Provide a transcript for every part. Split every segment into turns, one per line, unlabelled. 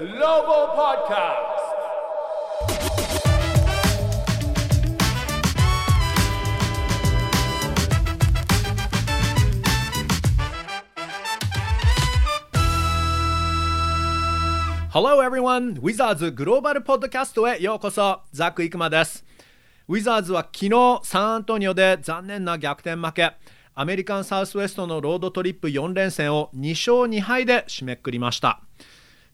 Global Podcast. Hello everyone! ウィザーズグローバルポッドキャストへようこそザック・イクマですウィザーズは昨日サンアントニオで残念な逆転負けアメリカンサウスウェストのロードトリップ4連戦を2勝2敗で締めくくりました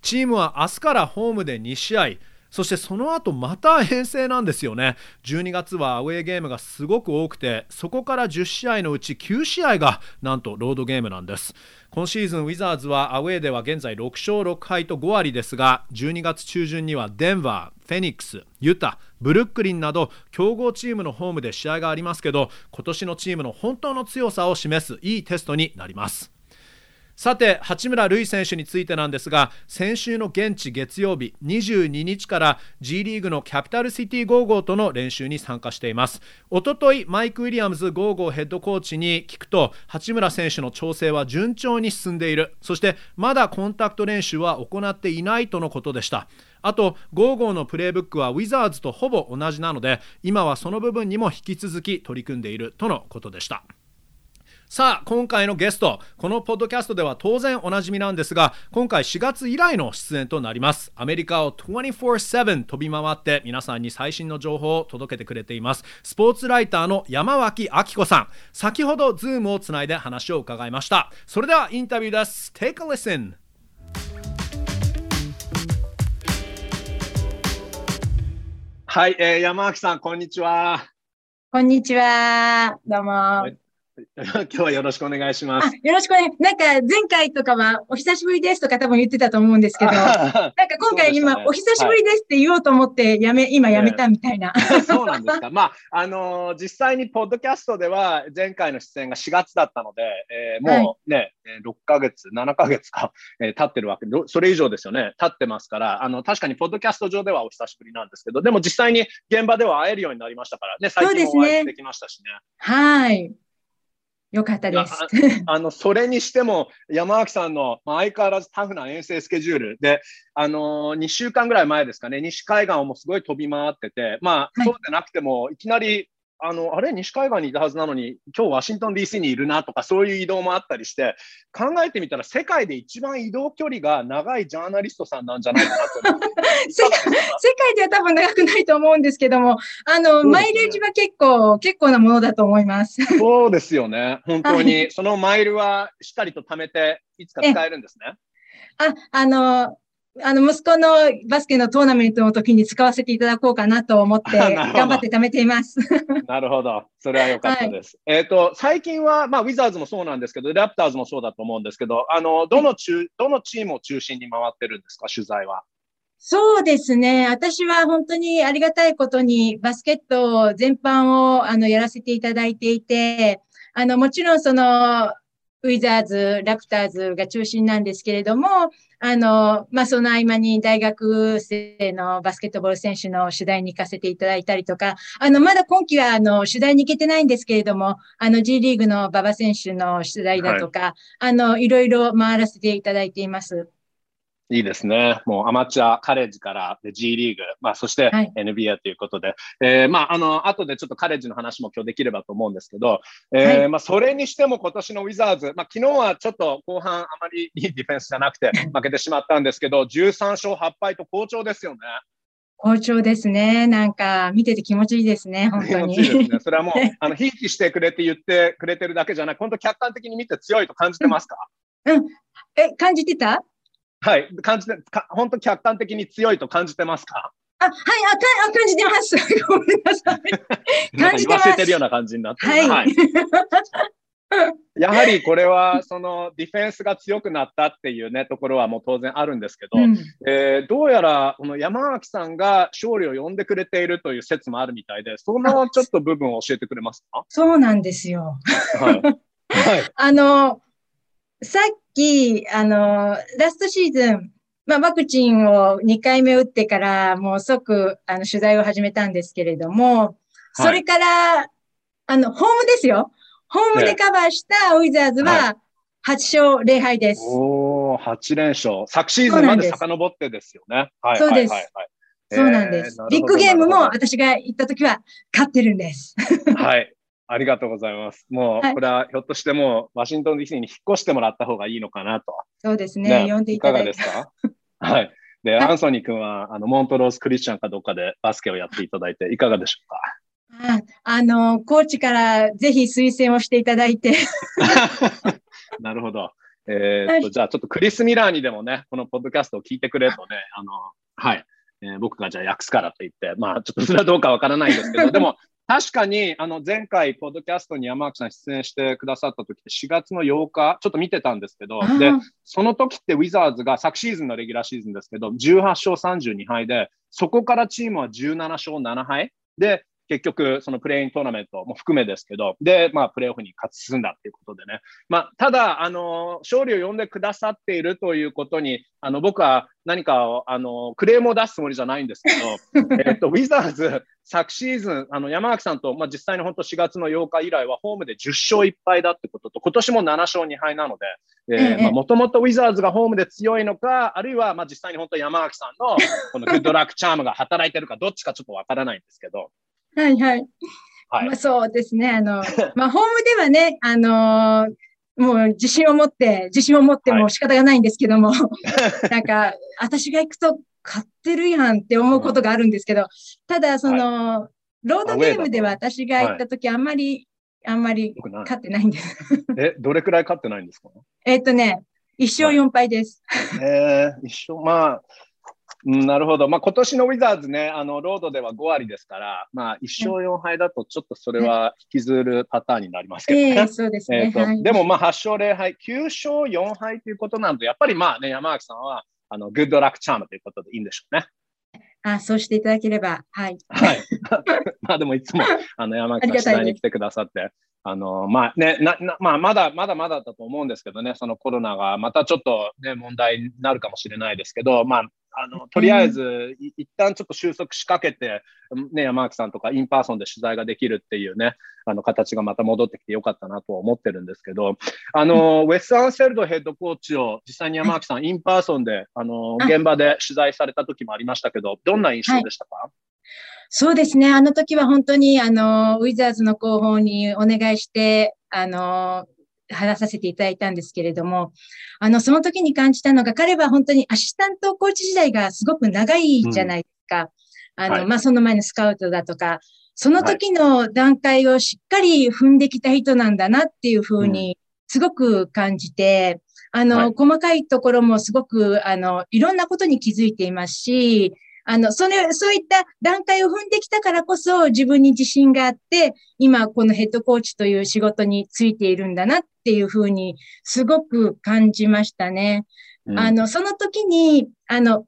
チームは明日からホームで2試合。そしてその後また遠征なんですよね。12月はアウェーゲームがすごく多くてそこから10試合のうち9試合がなんとロードゲームなんです。今シーズンウィザーズはアウェーでは現在6勝6敗と5割ですが12月中旬にはデンバーフェニックスユタブルックリンなど強豪チームのホームで試合がありますけど今年のチームの本当の強さを示すいいテストになります。さて八村塁選手についてなんですが先週の現地月曜日22日から G リーグのキャピタルシティゴーゴーとの練習に参加しています。おとといマイク・ウィリアムズゴーゴーヘッドコーチに聞くと八村選手の調整は順調に進んでいる。そしてまだコンタクト練習は行っていないとのことでした。あとゴーゴーのプレーブックはウィザーズとほぼ同じなので今はその部分にも引き続き取り組んでいるとのことでした。さあ今回のゲストこのポッドキャストでは当然おなじみなんですが今回4月以来の出演となります。アメリカを24/7飛び回って皆さんに最新の情報を届けてくれています。スポーツライターの山脇明子さん。先ほどズームをつないで話を伺いました。それではインタビューです。Take a listen.
はい、えー、山脇さんこんにちは。
こんにちは。どうも、はい
今日はよろしくお願いします。
よろしくね。なんか前回とかはお久しぶりですとか多分言ってたと思うんですけど、なんか今回今、お久しぶりですって言おうと思ってやめ、今やめたみたいな。
そうなんですか。まあ、あのー、実際にポッドキャストでは前回の出演が4月だったので、えー、もうね、はい、6ヶ月、7ヶ月か、えー、経ってるわけで、それ以上ですよね。経ってますから、あの、確かにポッドキャスト上ではお久しぶりなんですけど、でも実際に現場では会えるようになりましたからね、最近もお会いできましたしね。ね
はい。よかったです。
あのそれにしても、山脇さんの、まあ、相変わらずタフな遠征スケジュール。で、あのー、2週間ぐらい前ですかね、西海岸をもすごい飛び回ってて、まあ、そうでなくても、いきなりあの、あれ、西海岸にいたはずなのに、今日ワシントン DC にいるなとか、そういう移動もあったりして、考えてみたら、世界で一番移動距離が長いジャーナリストさんなんじゃないかなと
世界では多分長くないと思うんですけども、あの、ね、マイレージは結構、結構なものだと思います。
そうですよね。本当に、はい、そのマイルはしっかりと貯めて、いつか使えるんですね。
あ、あの、あの、息子のバスケのトーナメントの時に使わせていただこうかなと思って、頑張って貯めています。
なるほど。それは良かったです。はい、えっ、ー、と、最近は、まあ、ウィザーズもそうなんですけど、ラプターズもそうだと思うんですけど、あの、どの中、どのチームを中心に回ってるんですか、取材は？
そうですね。私は本当にありがたいことに、バスケット全般を、あの、やらせていただいていて、あの、もちろんその、ウィザーズ、ラプターズが中心なんですけれども、あの、まあ、その合間に大学生のバスケットボール選手の取材に行かせていただいたりとか、あの、まだ今期は、あの、取材に行けてないんですけれども、あの、G リーグの馬場選手の取材だとか、はい、あの、いろいろ回らせていただいています。
いいですね。もうアマチュア、カレッジからで G リーグ、まあ、そして NBA ということで、はい、えー、まあ、あの、後でちょっとカレッジの話も今日できればと思うんですけど、えー、はい、まあ、それにしても今年のウィザーズ、まあ、昨日はちょっと後半あまりいいディフェンスじゃなくて 負けてしまったんですけど、13勝8敗と好調ですよね。
好調ですね。なんか、見てて気持ちいいですね、本当に。
気持ちいいですね。それはもう、あの、ひいきしてくれて言ってくれてるだけじゃなく、本当客観的に見て強いと感じてますか、
うん、うん。え、感じてた？
はい、感じて、か本当客観的に強いと感じてますか？
あ、はい、あ、か感じてます。ごめんなさい。感じてます。
言わせてるような感じになって、はい、はい。やはりこれはそのディフェンスが強くなったっていうねところはもう当然あるんですけど、うん、えー、どうやらこの山脇さんが勝利を呼んでくれているという説もあるみたいで、そのちょっと部分を教えてくれますか？
そうなんですよ。はい。はい、あの、さっき、あの、ラストシーズン、まあ、ワクチンを2回目打ってから、もう即、あの、取材を始めたんですけれども、それから、はい、あの、ホームですよ。ホームでカバーしたウィザーズは、8勝0敗です。
おお、8連勝。昨シーズンまで遡ってですよね。
はい、そうです。はいはいそうなんです。ビッグゲームも私が行った時は勝ってるんです。
はい。ありがとうございます。もう、これはひょっとしてもワシントン DC に引っ越してもらった方がいいのかなと。
そうですね。ね呼んでいただいて。
いかがですか？はい。で、はい、アンソニー君は、あの、モントロースクリスチャンかどっかでバスケをやっていただいて、いかがでしょうか？
ああの、コーチからぜひ推薦をしていただいて。
なるほど。えー、っと、はい、じゃあちょっとクリス・ミラーにでもね、このポッドキャストを聞いてくれとね、あの、はい、えー、僕がじゃあ訳すからと言って、まあちょっとそれはどうかわからないんですけど、でも確かに、あの、前回、ポッドキャストに山脇さん出演してくださった時って4月の8日、ちょっと見てたんですけど、で、その時ってウィザーズが昨シーズンのレギュラーシーズンですけど、18勝32敗で、そこからチームは17勝7敗。で、結局、そのプレイントーナメントも含めですけど、で、まあ、プレーオフに勝ち進んだっていうことでね。まあ、ただ、あの、勝利を呼んでくださっているということに、あの、僕は何かを、あの、クレームを出すつもりじゃないんですけど、えっと、ウィザーズ、昨シーズン、あの、山脇さんと、まあ、実際に本当4月の8日以来は、ホームで10勝1敗だってことと、今年も7勝2敗なので、えー、まあ、もともとウィザーズがホームで強いのか、あるいは、まあ、実際に本当山脇さんの、このグッドラックチャームが働いてるか、どっちかちょっとわからないんですけど、
はいはい。はい、まあ、そうですね。あの、まあ、ホームではね、あのー、もう自信を持って、自信を持っても仕方がないんですけども、はい、なんか、私が行くと買ってるやんって思うことがあるんですけど、ただ、その、はい、ロードゲームでは私が行った時、あんまり、あんまり勝ってないんです。
え、どれくらい勝ってないんですか？
えっとね、一勝四敗です。
えー、一勝、まあ、うん、なるほど。まあ、今年のウィザーズね、あの、ロードでは5割ですから、まあ、1勝4敗だと、ちょっとそれは引きずるパターンになりますけどね。
えー、そうですね。えーはい、
でも、まあ、8勝0敗、9勝4敗ということなので、やっぱりまあね、山脇さんは、あの、グッドラックチャームということでいいんでしょうね。
あそうしていただければ、はい。
はい。まあでもいつも、あの、山脇さん取材に来てくださって、あの、まあね、な、な、まあまだ、まだまだだと思うんですけどね、そのコロナがまたちょっとね、問題になるかもしれないですけど、まあ、あの、とりあえず、うん、一旦ちょっと収束しかけて、ね、山脇さんとか in person で取材ができるっていうね、あの、形がまた戻ってきてよかったなと思ってるんですけど、あの、うん、ウェス・アンセルドヘッドコーチを実際に山脇さん、インパーソンで、あの、現場で取材された時もありましたけど、どんな印象でしたか、はい
そうですね。あの時は本当に、あの、ウィザーズの広報にお願いして、あの、話させていただいたんですけれども、あの、その時に感じたのが、彼は本当にアシスタントコーチ時代がすごく長いじゃないですか。うん、あの、はい、まあ、その前のスカウトだとか、その時の段階をしっかり踏んできた人なんだなっていうふうに、すごく感じて、あの、はい、細かいところもすごく、あの、いろんなことに気づいていますし、あの、それ、そういった段階を踏んできたからこそ自分に自信があって、今このヘッドコーチという仕事についているんだなっていうふうにすごく感じましたね。うん、あの、その時に、あの、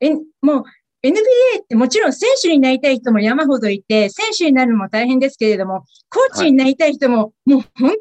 え、もう NBA ってもちろん選手になりたい人も山ほどいて、選手になるのも大変ですけれども、コーチになりたい人ももう本当に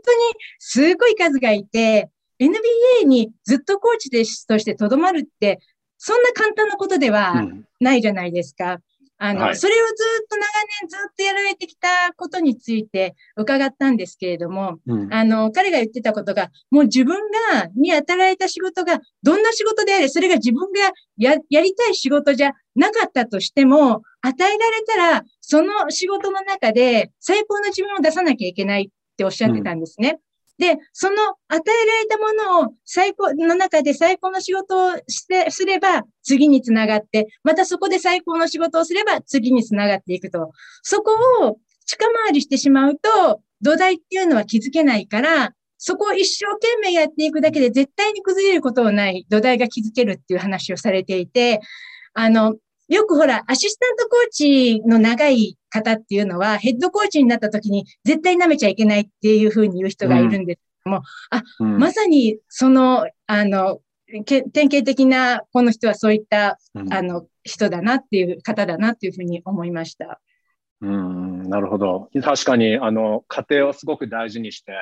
すごい数がいて、NBA にずっとコーチでとしてとどまるってそんな簡単なことではないじゃないですか。うん、あの、はい、それをずっと長年ずっとやられてきたことについて伺ったんですけれども、うん、あの、彼が言ってたことが、もう自分が、に与えられた仕事が、どんな仕事であれ、それが自分がや、やりたい仕事じゃなかったとしても、与えられたら、その仕事の中で最高の自分を出さなきゃいけないっておっしゃってたんですね。で、その与えられたものを最高の中で最高の仕事をして、すれば次につながって、またそこで最高の仕事をすれば次につながっていくと。そこを近回りしてしまうと、土台っていうのは気づけないから、そこを一生懸命やっていくだけで絶対に崩れることのない土台が築けるっていう話をされていて、あの、よくほら、アシスタントコーチの長い方っていうのは、ヘッドコーチになった時に絶対舐めちゃいけないっていうふうに言う人がいるんですけども、うん、あ、うん、まさにその、あの、典型的なこの人はそういった、うん、あの人だなっていう方だなっていうふうに思いました。
うん、なるほど。確かに、あの、家庭をすごく大事にして、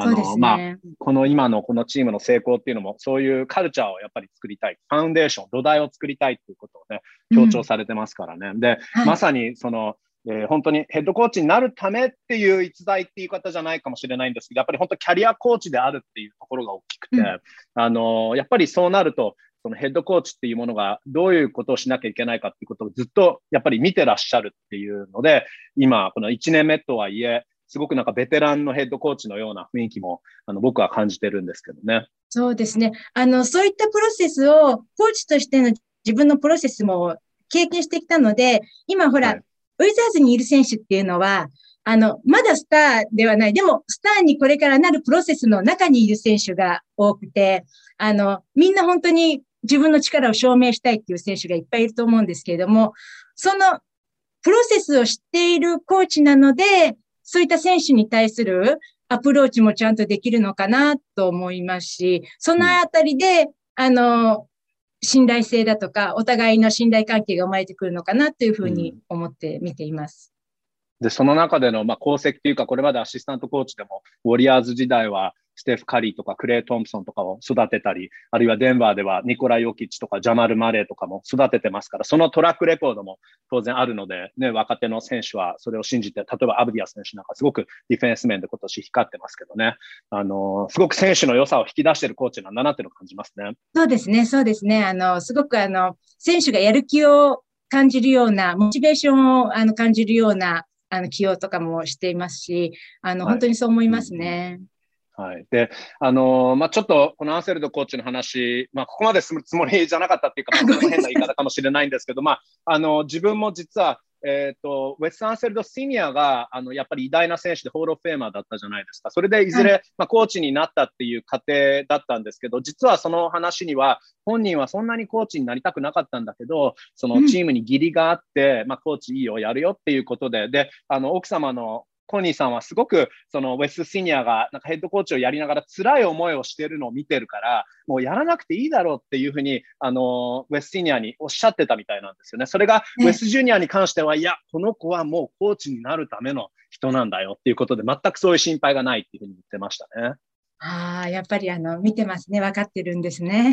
あの、ね、まあ、この今のこのチームの成功っていうのも、そういうカルチャーをやっぱり作りたい。ファウンデーション、土台を作りたいっていうことをね、強調されてますからね。うん、で、はい、まさにその、えー、本当にヘッドコーチになるためっていう逸材っていう方じゃないかもしれないんですけど、やっぱり本当キャリアコーチであるっていうところが大きくて、うん、あのやっぱりそうなると、そのヘッドコーチっていうものがどういうことをしなきゃいけないかっていうことをずっとやっぱり見てらっしゃるっていうので、今、この1年目とはいえ、すごくなんかベテランのヘッドコーチのような雰囲気もあの僕は感じてるんですけどね。
そうですね。あの、そういったプロセスをコーチとしての自分のプロセスも経験してきたので、今ほら、はい、ウィザーズにいる選手っていうのは、あの、まだスターではない。でも、スターにこれからなるプロセスの中にいる選手が多くて、あの、みんな本当に自分の力を証明したいっていう選手がいっぱいいると思うんですけれども、そのプロセスを知っているコーチなので、そういった選手に対するアプローチもちゃんとできるのかなと思いますし、そのあたりで、あの、信頼性だとか、お互いの信頼関係が生まれてくるのかなというふうに思って見ています。
で、その中での、まあ、功績というか、これまでアシスタントコーチでも、ウォリアーズ時代は、ステフ・カリーとかクレイ・トンプソンとかを育てたり、あるいはデンバーではニコラ・ヨキッチとかジャマル・マレーとかも育ててますから、そのトラックレコードも当然あるので、ね、若手の選手はそれを信じて、例えばアブディア選手なんかすごくディフェンス面で今年光ってますけどね、あの、すごく選手の良さを引き出しているコーチなんだなっていうのを感じますね。
そうですね、そうですね。あの、すごくあの、選手がやる気を感じるような、モチベーションをあの感じるような、あの、起用とかもしていますし、あの、はい、本当にそう思いますね。うん
はい。で、あのー、まあ、ちょっと、このアンセルドコーチの話、まあ、ここまでするつもりじゃなかったっていうか、まあ、変な言い方かもしれないんですけど、まあ、あの、自分も実は、えっ、ー、と、ウェス・アンセルド・シニアが、あの、やっぱり偉大な選手でホール・オフ・フェーマーだったじゃないですか。それでいずれ、はい、まあ、コーチになったっていう過程だったんですけど、実はその話には、本人はそんなにコーチになりたくなかったんだけど、そのチームに義理があって、うん、まあ、コーチいいよ、やるよっていうことで、で、あの、奥様のコニーさんはすごくそのウェス・シニアがなんかヘッドコーチをやりながら辛い思いをしているのを見てるから、もうやらなくていいだろうっていうふうに、あの、ウェス・シニアにおっしゃってたみたいなんですよね。それがウェス・ジュニアに関しては、いや、この子はもうコーチになるための人なんだよっていうことで、全くそういう心配がないっていうふうに言ってましたね。
ああ、やっぱりあの、見てますね。分かってるんですね。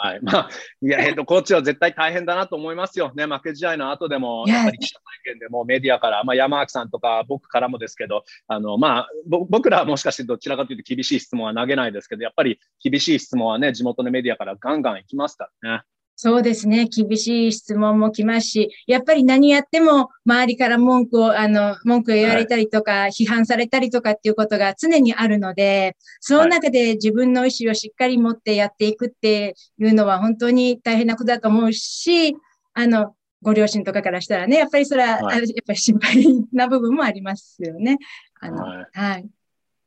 はい。まあ、いや、ヘッドコーチは絶対大変だなと思いますよね。負け試合の後でも、やっぱり記者会見でもメディアから、まあ、山脇さんとか僕からもですけど、あの、まあ、僕らはもしかしてどちらかというと厳しい質問は投げないですけど、やっぱり厳しい質問はね、地元のメディアからガンガン行きますからね。
そうですね。厳しい質問も来ますし、やっぱり何やっても周りから文句を、あの、文句を言われたりとか、はい、批判されたりとかっていうことが常にあるので、その中で自分の意思をしっかり持ってやっていくっていうのは本当に大変なことだと思うし、あの、ご両親とかからしたらね、やっぱりそれは、はい、やっぱり心配な部分もありますよね。あの、はい、はい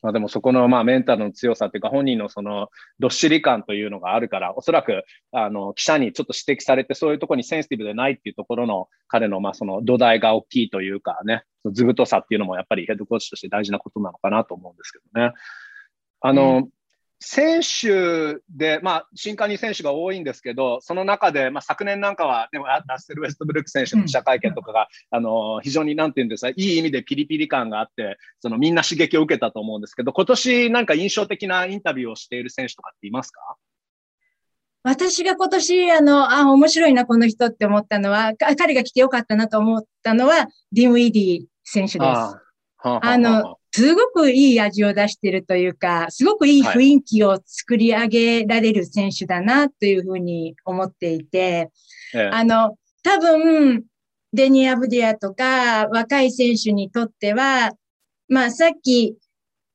まあ、でもそこのまあメンタルの強さっていうか本人のそのどっしり感というのがあるから、おそらくあの記者にちょっと指摘されてそういうところにセンシティブでないっていうところの彼のまあその土台が大きいというかね、図太さっていうのもやっぱりヘッドコーチとして大事なことなのかなと思うんですけどね。あの、うん選手で、まあ、新加入選手が多いんですけど、その中で、まあ、昨年なんかは、でもラッセル・ウェストブルック選手の記者会見とかが、うん、あの非常になんていうんですか、いい意味でピリピリ感があって、そのみんな刺激を受けたと思うんですけど、今年なんか印象的なインタビューをしている選手とかっていますか？
私が今年、あの、あ、面白いな、この人って思ったのは、彼が来てよかったなと思ったのは、ディム・イディ選手です。あ。あの、すごくいい味を出しているというか、すごくいい雰囲気を作り上げられる選手だなというふうに思っていて、はい、あの、多分、デニー・アブディアとか若い選手にとっては、まあさっき、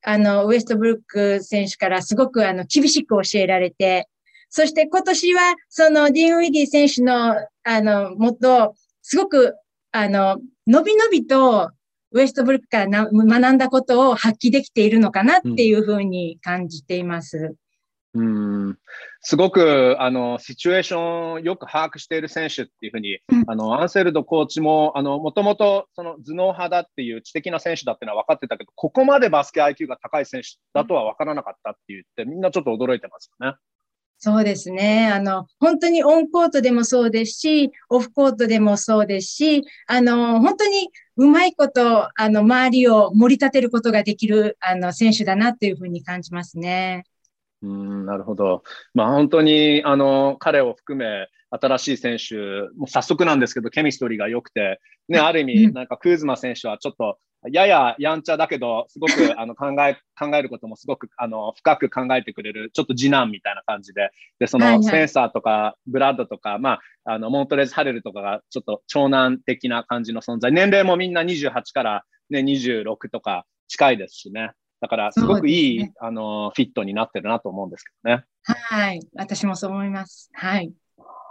あの、ウエストブルック選手からすごくあの、厳しく教えられて、そして今年は、そのディーン・ウィディ選手の、あの、もっと、すごく、あの、のびのびとウエストブルックから学んだことを発揮できているのかなっていうふうに感じています。
うん、うんすごくあのシチュエーションをよく把握している選手っていうふうに、うん、あのアンセルドコーチももともと頭脳派だっていう知的な選手だっていうのは分かってたけど、ここまでバスケ IQ が高い選手だとは分からなかったって言って、みんなちょっと驚いてますよね。
そうですね。あの、本当にオンコートでもそうですし、オフコートでもそうですし、あの、本当にうまいこと、あの、周りを盛り立てることができる、あの、選手だなというふうに感じますね。
うん、なるほど。まあ本当に、あの、彼を含め、新しい選手、もう早速なんですけど、ケミストリーが良くて、ね、ある意味、なんかクーズマ選手はちょっと、やややんちゃだけど、すごく あの考え、考えることもすごくあの深く考えてくれる、ちょっと次男みたいな感じで、で、そのセンサーとかブラッドとか、まあ、あの、モントレーズ・ハレルとかがちょっと長男的な感じの存在。年齢もみんな28からね、26とか近いですしね。だから、すごくいい、ね、あの、フィットになってるなと思うんですけどね。
はい。私もそう思います。はい。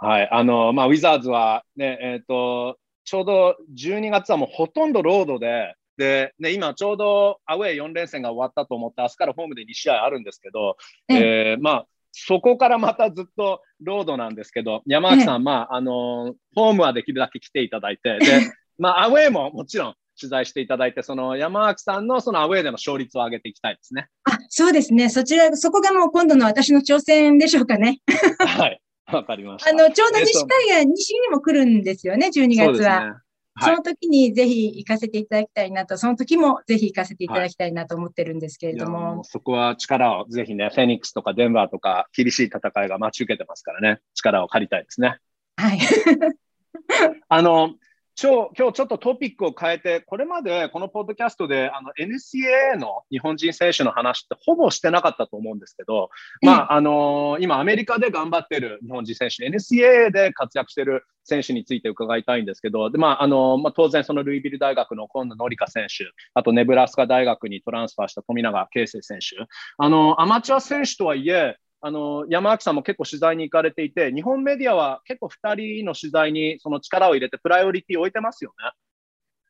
はい。あの、まあ、ウィザーズはね、えっ、ー、と、ちょうど12月はもうほとんどロードで、で、ね、今ちょうどアウェー4連戦が終わったと思って、明日からホームで2試合あるんですけど、えー、まあ、そこからまたずっとロードなんですけど、山脇さん、まあ、あの、ホームはできるだけ来ていただいて、で、まあ、アウェーももちろん取材していただいて、その山脇さんのそのアウェーでの勝率を上げていきたいですね。
あ、そうですね。そちら、そこがもう今度の私の挑戦でしょうかね。
はい。わかりました。
あの、ちょうど西海岸、西にも来るんですよね、12月は。その時にぜひ行かせていただきたいなと、その時もぜひ行かせていただきたいなと思ってるんですけれども。
もそこは力をぜひね、フェニックスとかデンバーとか厳しい戦いが待ち受けてますからね、力を借りたいですね。
はい。
あの、今日、今日ちょっとトピックを変えて、これまでこのポッドキャストであの NCAA の日本人選手の話ってほぼしてなかったと思うんですけど、まあ、あのー、今アメリカで頑張ってる日本人選手、NCAA で活躍してる選手について伺いたいんですけど、でまああのー、まあ、当然そのルイビル大学の今野紀香選手、あとネブラスカ大学にトランスファーした富永啓生選手、あのー、アマチュア選手とはいえ、あの山脇さんも結構取材に行かれていて、日本メディアは結構2人の取材にその力を入れて、プライオリティを置いてますよね。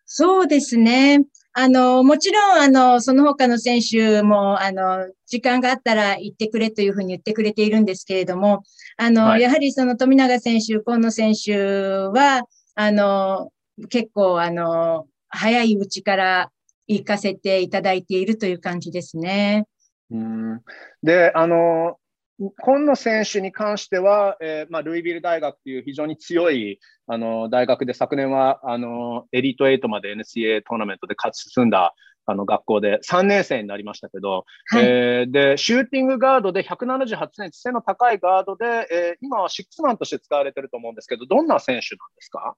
そうですね。あの、もちろん、あの、その他の選手も、あの、時間があったら行ってくれというふうに言ってくれているんですけれども、あの、はい、やはりその富永選手、今野選手は、あの、結構、あの、早いうちから行かせていただいているという感じですね。
うんで、あの、今野選手に関しては、えー、まあ、ルイビル大学という非常に強いあの大学で昨年はあのエリート8まで NCA トーナメントで勝ち進んだあの学校で3年生になりましたけど、はい、えー、でシューティングガードで178センチ背の高いガードで、えー、今はシックスマンとして使われてると思うんですけど、どんな選手なんですか？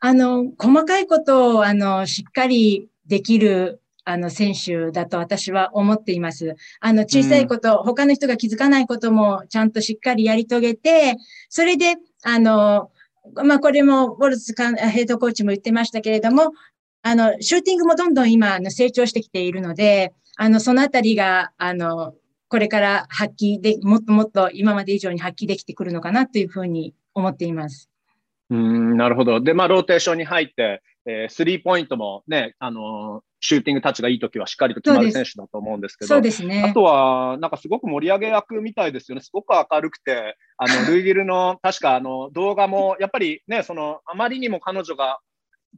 あの細かいことをあのしっかりできるあの、選手だと私は思っています。あの、小さいこと、うん、他の人が気づかないこともちゃんとしっかりやり遂げて、それで、あの、まあ、これも、ウォルツヘッドコーチも言ってましたけれども、あの、シューティングもどんどん今、あの、成長してきているので、あの、そのあたりが、あの、これから発揮で、もっともっと今まで以上に発揮できてくるのかなというふうに思っています。
うんなるほど。で、まあ、ローテーションに入って、えー、スリーポイントもね、あのー、シューティングタッチがいいときはしっかりと決まる選手だと思うんですけど、
ね。
あとは、なんかすごく盛り上げ役みたいですよね。すごく明るくて、あの、ルイギルの、確かあの、動画も、やっぱりね、その、あまりにも彼女が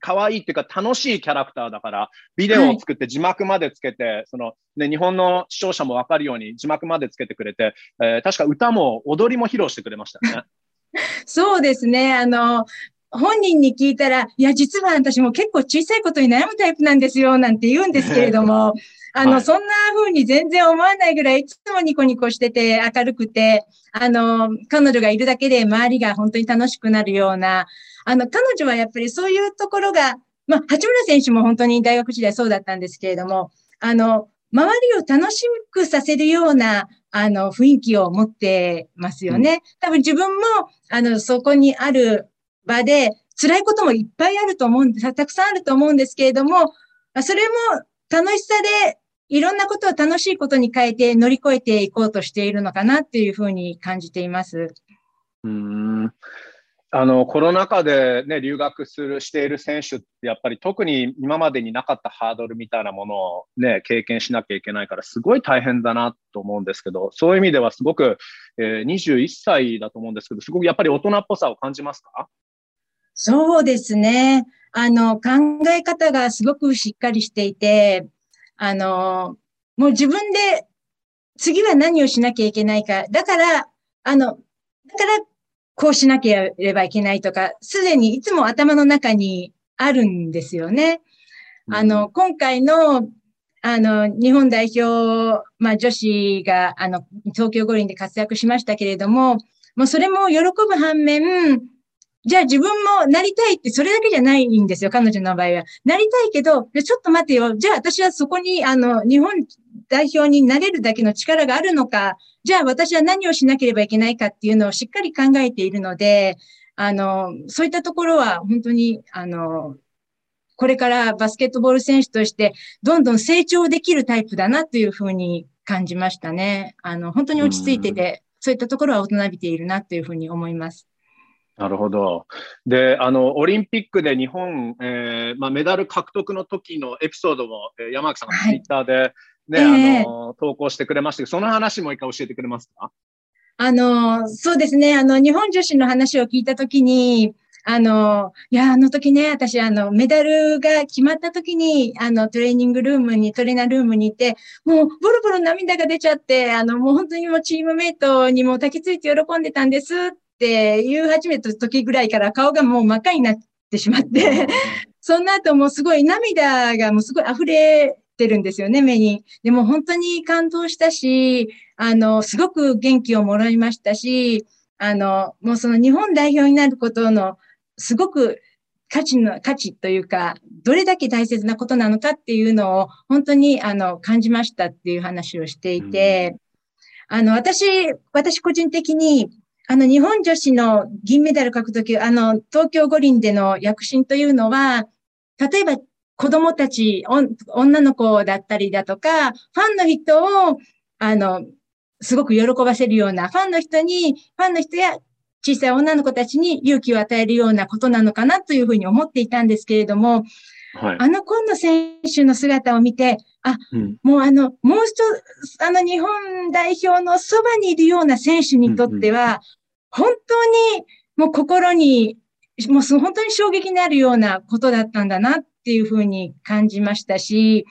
可愛いっていうか楽しいキャラクターだから、ビデオを作って字幕までつけて、はい、その、ね、日本の視聴者もわかるように字幕までつけてくれて、えー、確か歌も踊りも披露してくれましたね。
そうですね。あの、本人に聞いたら、いや、実は私も結構小さいことに悩むタイプなんですよ、なんて言うんですけれども、あの、はい、そんな風に全然思わないぐらい、いつもニコニコしてて、明るくて、あの、彼女がいるだけで周りが本当に楽しくなるような、あの、彼女はやっぱりそういうところが、まあ、八村選手も本当に大学時代そうだったんですけれども、あの、周りを楽しくさせるような、あの、雰囲気を持ってますよね。多分自分も、あの、そこにある場で、辛いこともいっぱいあると思うんです、たくさんあると思うんですけれども、それも楽しさでいろんなことを楽しいことに変えて乗り越えていこうとしているのかなっていうふうに感じています。
うんあのコロナ禍で、ね、留学するしている選手ってやっぱり特に今までになかったハードルみたいなものを、ね、経験しなきゃいけないからすごい大変だなと思うんですけどそういう意味ではすごく、えー、21歳だと思うんですけどすごくやっぱり大人っぽさを感じますか？
そうですね。あの、考え方がすごくしっかりしていて、あの、もう自分で次は何をしなきゃいけないか。だから、あの、だからこうしなければいけないとか、すでにいつも頭の中にあるんですよね。あの、今回の、あの、日本代表、まあ女子が、あの、東京五輪で活躍しましたけれども、もうそれも喜ぶ反面、じゃあ自分もなりたいってそれだけじゃないんですよ、彼女の場合は。なりたいけど、ちょっと待てよ。じゃあ私はそこに、あの、日本代表になれるだけの力があるのか、じゃあ私は何をしなければいけないかっていうのをしっかり考えているので、あの、そういったところは本当に、あの、これからバスケットボール選手としてどんどん成長できるタイプだなというふうに感じましたね。あの、本当に落ち着いてて、そういったところは大人びているなというふうに思います。
なるほど。で、あの、オリンピックで日本、えー、まあ、メダル獲得の時のエピソードも、えー、山脇さんがツイッターでね、はい、あの、投稿してくれましたけど、その話も一回教えてくれますか？
あの、そうですね。あの、日本女子の話を聞いたときに、あの、いや、あの時ね、私、あの、メダルが決まった時に、あの、トレーニングルームに、トレーナールームにいて、もう、ボロボロ涙が出ちゃって、あの、もう本当にもうチームメイトにも抱きついて喜んでたんですって言う始めた時ぐらいから顔がもう真っ赤になってしまってその後もうすごい涙がもうすごい溢れてるんですよね、目に。でも本当に感動したし、あの、すごく元気をもらいましたし、あの、もうその日本代表になることのすごく価値の、価値というか、どれだけ大切なことなのかっていうのを本当にあの感じましたっていう話をしていて、うん、あの、私、私個人的に、あの、日本女子の銀メダル獲得、あの、東京五輪での躍進というのは、例えば子供たち、女の子だったりだとか、ファンの人を、あの、すごく喜ばせるような、ファンの人に、ファンの人や小さい女の子たちに勇気を与えるようなことなのかなというふうに思っていたんですけれども、はい、あの今野選手の姿を見て、あ、うん、もうあの、もう一つ、あの日本代表のそばにいるような選手にとっては、本当にもう心に、もう本当に衝撃になるようなことだったんだなっていうふうに感じましたし、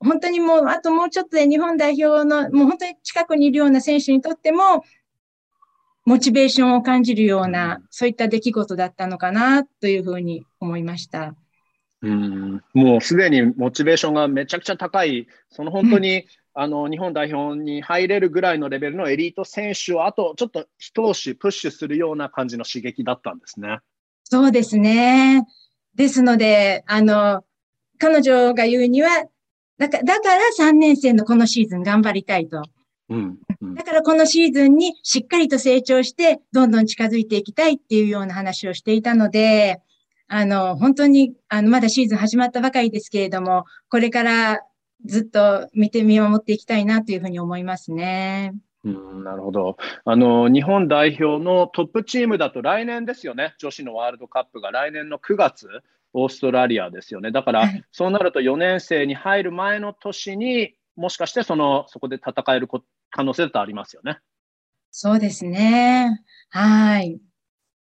本当にもう、あともうちょっとで日本代表の、もう本当に近くにいるような選手にとっても、モチベーションを感じるような、そういった出来事だったのかなというふうに思いました。
うんもうすでにモチベーションがめちゃくちゃ高い、その本当に、うん、あの日本代表に入れるぐらいのレベルのエリート選手をあとちょっと一押し、プッシュするような感じの刺激だったんですね。
そうですね。ですので、あの、彼女が言うには、だからだから3年生のこのシーズン頑張りたいと。うんだからこのシーズンにしっかりと成長して、どんどん近づいていきたいっていうような話をしていたので、あの、本当に、あの、まだシーズン始まったばかりですけれども、これからずっと見て見守っていきたいなというふうに思いますね。
うん、なるほど。あの、日本代表のトップチームだと来年ですよね。女子のワールドカップが来年の9月、オーストラリアですよね。だから、はい、そうなると4年生に入る前の年にもしかしてその、そこで戦える可能性だとありますよね。
そうですね。はい。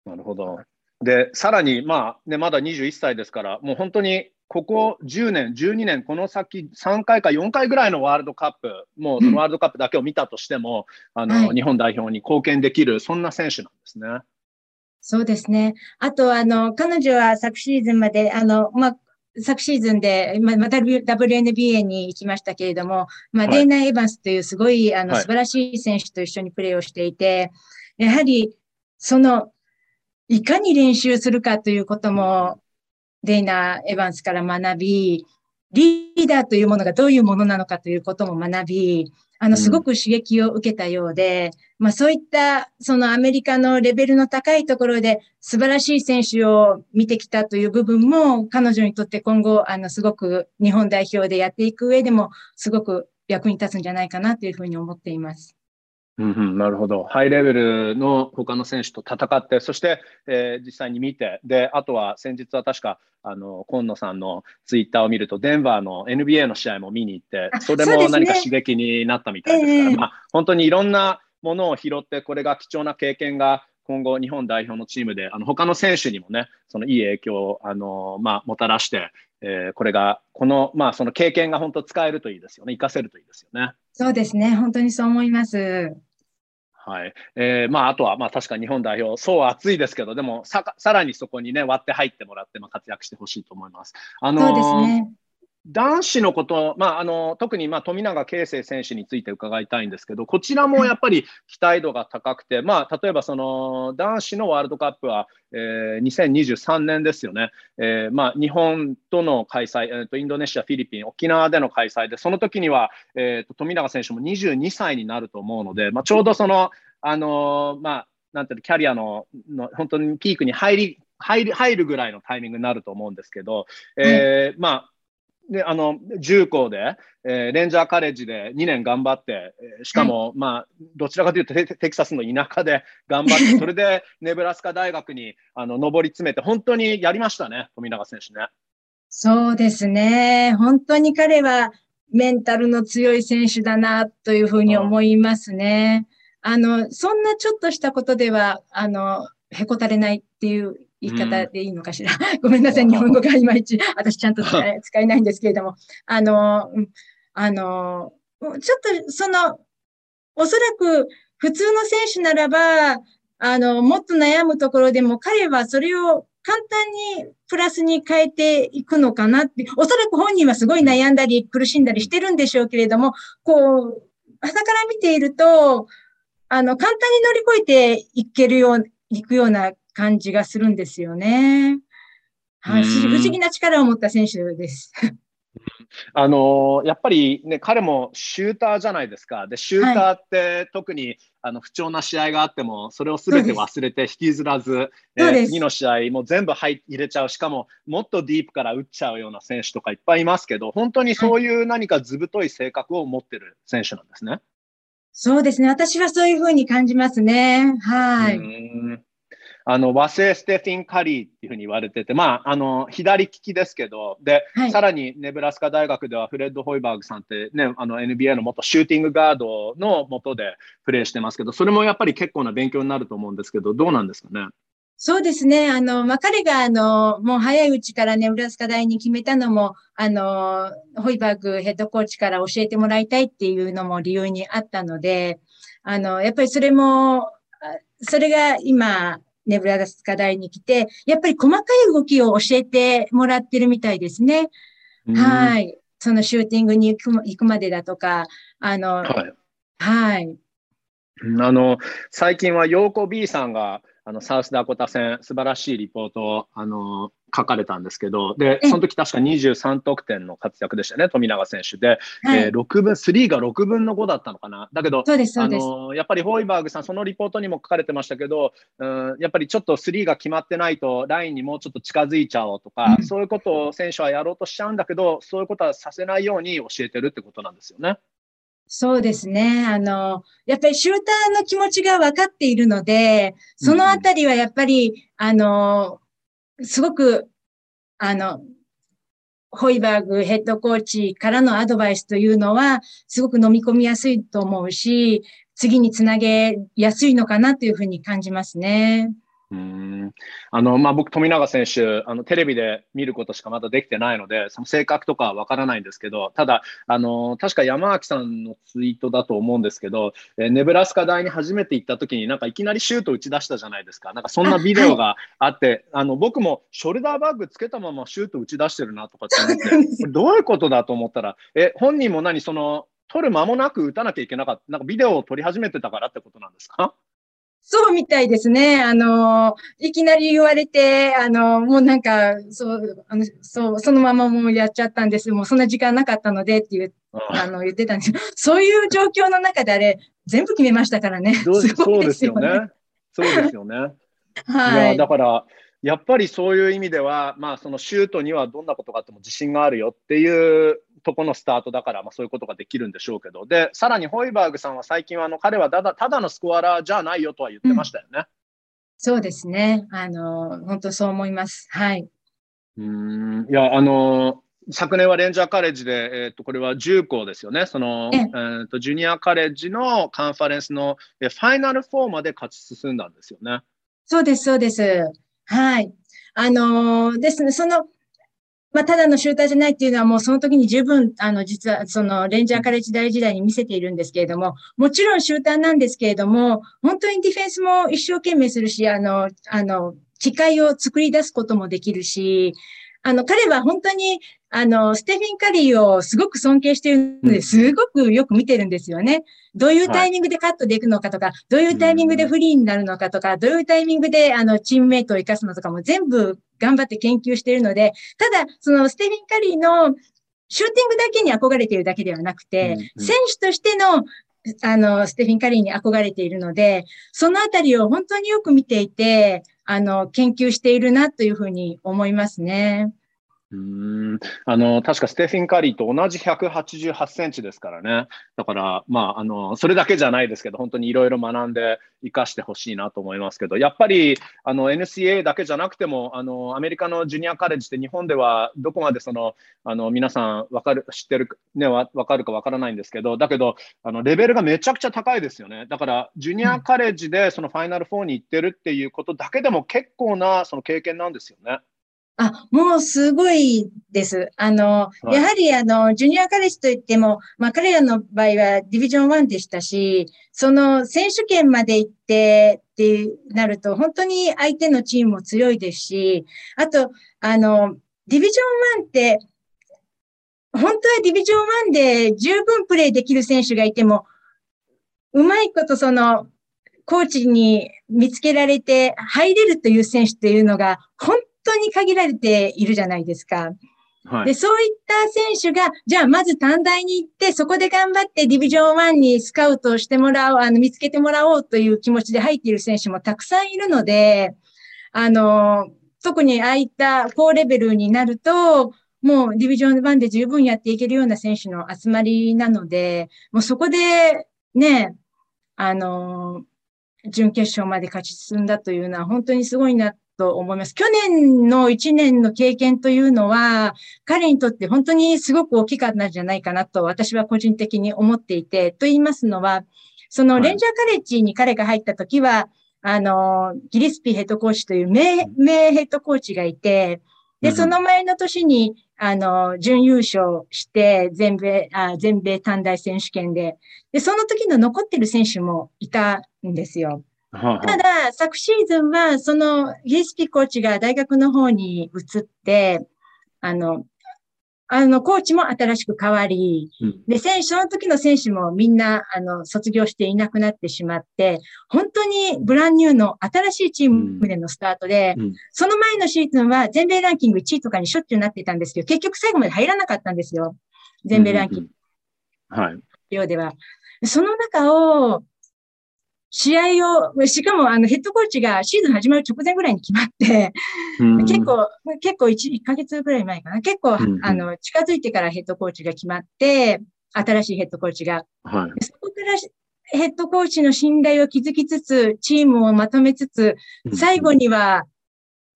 なるほど。で、さらに、まあ、ね、まだ21歳ですから、もう本当にここ10年、12年、この先3回か4回ぐらいのワールドカップ、もうそのワールドカップだけを見たとしても、あの、はい、日本代表に貢献できる、そんな選手なんですね。
そうですね。あと、あの、彼女は昨シーズンまで、あの、まあ、昨シーズンで、まあ、WNBA に行きましたけれども、まあ、デイナ・エヴァンスというすごい、あの、素晴らしい選手と一緒にプレーをしていて、やはり、その、いかに練習するかということも、デイナ・エヴァンスから学び、リーダーというものがどういうものなのかということも学び、あの、すごく刺激を受けたようで、うん、まあそういった、そのアメリカのレベルの高いところで素晴らしい選手を見てきたという部分も、彼女にとって今後、あの、すごく日本代表でやっていく上でも、すごく役に立つんじゃないかなというふうに思っています。
うんうん、なるほど。ハイレベルの他の選手と戦って、そして、えー、実際に見て、で、あとは先日は確か、あの、今野さんのツイッターを見ると、デンバーの NBA の試合も見に行って、それも何か刺激になったみたいです。から、ねえー、まあ、本当にいろんなものを拾って、これが貴重な経験が今後、日本代表のチームで、あの他の選手にもね、そのいい影響をあの、まあ、もたらして、えー、これが、この、まあ、その経験が本当使えるといいですよね、活かせるといいですよね。
そうですね、本当にそう思います。
はい。えー、まあ、あとは、まあ、確か日本代表、そう熱いですけど、でもさ、さらにそこにね、割って入ってもらって、まあ、活躍してほしいと思います。
あのー、そうですね。
男子のこと、まあ、あの特にまあ富永啓生選手について伺いたいんですけど、こちらもやっぱり期待度が高くて、まあ、例えばその男子のワールドカップは、えー、2023年ですよね、えーまあ、日本との開催、えーと、インドネシア、フィリピン、沖縄での開催で、その時には、えーと、富永選手も22歳になると思うので、まあ、ちょうどその、あのー、まあ、なんていうキャリアのの本当にピークに入り入る入るぐらいのタイミングになると思うんですけど、えー、まあで、あの、重工で、えー、レンジャーカレッジで2年頑張って、しかも、はい、まあ、どちらかというとテ、テキサスの田舎で頑張って、それでネブラスカ大学に、あの、上り詰めて、本当にやりましたね、富永選手ね。
そうですね。本当に彼はメンタルの強い選手だな、というふうに思いますね。あの、そんなちょっとしたことでは、あの、へこたれないっていう言い方でいいのかしら？ごめんなさい、日本語がいまいち、私ちゃんと使え使えないんですけれども。あの、あの、ちょっとその、おそらく普通の選手ならば、あの、もっと悩むところでも彼はそれを簡単にプラスに変えていくのかなって、おそらく本人はすごい悩んだり苦しんだりしてるんでしょうけれども、こう、朝から見ていると、あの、簡単に乗り越えていけるよう、いくような感じがするんですよね。はい、不思議な力を持った選手です。
あのー、やっぱりね、彼もシューターじゃないですか。で、シューターって特に、はい、あの不調な試合があっても、それをすべて忘れて引きずらず、えー、次の試合も全部入入れちゃう、しかももっとディープから打っちゃうような選手とかいっぱいいますけど、本当にそういう何か図太い性格を持ってる選手なんですね。
そうですね。私はそういうふうに感じますね。はい。
あの、和製ステフィン・カリーっていうふうに言われてて、まあ、あの、左利きですけど、で、はい、さらにネブラスカ大学ではフレッド・ホイバーグさんってね、あの、NBA の元シューティングガードの元でプレーしてますけど、それもやっぱり結構な勉強になると思うんですけど、どうなんですかね？
そうですね。あの、まあ、彼が、あの、もう早いうちからネブラスカ大に決めたのも、あの、ホイバーグヘッドコーチから教えてもらいたいっていうのも理由にあったので、あの、やっぱりそれも、それが今、ネブラスカ大に来て、やっぱり細かい動きを教えてもらってるみたいですね。はい。そのシューティングに行く行くまでだとか、あの、はい。はい、
あの、最近はヨーコ B さんが、あの、サウスダコタ戦、素晴らしいリポートを、あの、書かれたんですけど、で、その時確か23得点の活躍でしたね、富永選手で、はい、えー、6分、3が6分の5だったのかな。だけど、
そうですあの
やっぱりホイバーグさん、そのリポートにも書かれてましたけど、うん、やっぱりちょっと3が決まってないと、ラインにもうちょっと近づいちゃおうとか、うん、そういうことを選手はやろうとしちゃうんだけど、そういうことはさせないように教えてるってことなんですよね。
そうですね。あの、やっぱりシューターの気持ちが分かっているので、そのあたりはやっぱり、うん、あの、すごくあの、ホイバーグヘッドコーチからのアドバイスというのは、すごく飲み込みやすいと思うし、次につなげやすいのかなというふうに感じますね。
うん。あのまあ、僕、富永選手あの、テレビで見ることしかまだできてないので、その性格とかは分からないんですけど、ただ、あの確か山脇さんのツイートだと思うんですけど、えネブラスカ大に初めて行った時に、なんかいきなりシュート打ち出したじゃないですか、なんかそんな ビデオがあって、あ、はい、あの僕もショルダーバッグつけたままシュート打ち出してるなとかって思って、どういうことだと思ったら、え本人も何、その取る間もなく打たなきゃいけなかった、なんかビデオを撮り始めてたからってことなんですか？
そうみたいですね。あの、いきなり言われて、あの、もうなんか、そう、あのそう、そのままもうやっちゃったんです。もうそんな時間なかったのでっていう、あの、言ってたんですそういう状況の中であれ、全部決めましたからね。
そうですよね。そうですよね。はい。いや、だから、やっぱりそういう意味では、まあ、そのシュートにはどんなことがあっても自信があるよっていうとこのスタートだから、まあ、そういうことができるんでしょうけど、で、さらにホイバーグさんは最近はあの彼はただただのスコアラーじゃないよとは言ってましたよね。うん、
そうですね。あの、本当そう思います。はい。
うんいや、あの昨年はレンジャーカレッジで、えー、とこれは重校ですよね、その、えー、とジュニアカレッジのカンファレンスのファイナル4まで勝ち進んだんですよね。
そうです、そうです。はい。あのー、ですね、その、まあ、ただのシューターじゃないっていうのはもうその時に十分、あの、実はそのレンジャーカレッジ大時代に見せているんですけれども、もちろんシューターなんですけれども、本当にディフェンスも一生懸命するし、あの、あの、機械を作り出すこともできるし、あの、彼は本当に、あの、ステフィン・カリーをすごく尊敬しているので、すごくよく見てるんですよね。どういうタイミングでカットでいくのかとか、はい、どういうタイミングでフリーになるのかとか、どういうタイミングで、あの、チームメイトを生かすのとかも全部頑張って研究しているので、ただ、そのステフィン・カリーのシューティングだけに憧れているだけではなくて、選手としてのあの、ステフィン・カリーに憧れているので、そのあたりを本当によく見ていて、あの、研究しているなというふうに思いますね。
うんあの確かステフィン・カリーと同じ188センチですからね。だから、まあ、あのそれだけじゃないですけど、本当にいろいろ学んで生かしてほしいなと思いますけど、やっぱりあの NCA だけじゃなくてもあの、アメリカのジュニアカレッジって日本ではどこまでそのあの皆さんわかる知ってる、ね、わかるかわからないんですけど、だけどあのレベルがめちゃくちゃ高いですよね。だから、ジュニアカレッジでそのファイナル4に行ってるっていうことだけでも結構なその経験なんですよね。
あ、もうすごいです。あの、はい、やはりあの、ジュニアカレッジといっても、まあ彼らの場合はディビジョン1でしたし、その選手権まで行ってってなると、本当に相手のチームも強いですし、あと、あの、ディビジョン1って、本当はディビジョン1で十分プレイできる選手がいても、うまいことその、コーチに見つけられて入れるという選手っていうのが、本当に限られているじゃないですか。はい、で、そういった選手が、じゃあまず短大に行って、そこで頑張ってディビジョン1にスカウトしてもらおう、あの、見つけてもらおうという気持ちで入っている選手もたくさんいるので、あの、特にああいった高レベルになると、もうディビジョン1で十分やっていけるような選手の集まりなので、もうそこでね、あの、準決勝まで勝ち進んだというのは本当にすごいなと思います。去年の1年の経験というのは、彼にとって本当にすごく大きかったんじゃないかなと私は個人的に思っていて、と言いますのは、そのレンジャーカレッジに彼が入った時は、あの、ギリスピーヘッドコーチという名、名ヘッドコーチがいて、で、その前の年に、あの、準優勝して、全米、あ全米短大選手権で、で、その時の残ってる選手もいたんですよ。ただ、昨シーズンは、その、ゲイスピコーチが大学の方に移って、あの、あの、コーチも新しく変わり、うん、で、選手、その時の選手もみんな、あの、卒業していなくなってしまって、本当にブランニューの新しいチームでのスタートで、うんうん、その前のシーズンは全米ランキング1位とかにしょっちゅうなってたんですけど、結局最後まで入らなかったんですよ。全米ランキング。
はい。
ようでは。その中を、試合を、しかもあのヘッドコーチがシーズン始まる直前ぐらいに決まって、結構、結構 1, 1ヶ月ぐらい前かな。結構、あの、近づいてからヘッドコーチが決まって、新しいヘッドコーチが。はい、そこからヘッドコーチの信頼を築きつつ、チームをまとめつつ、最後には、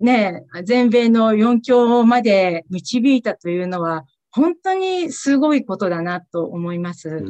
ね、全米の4強まで導いたというのは、本当にすごいことだなと思います。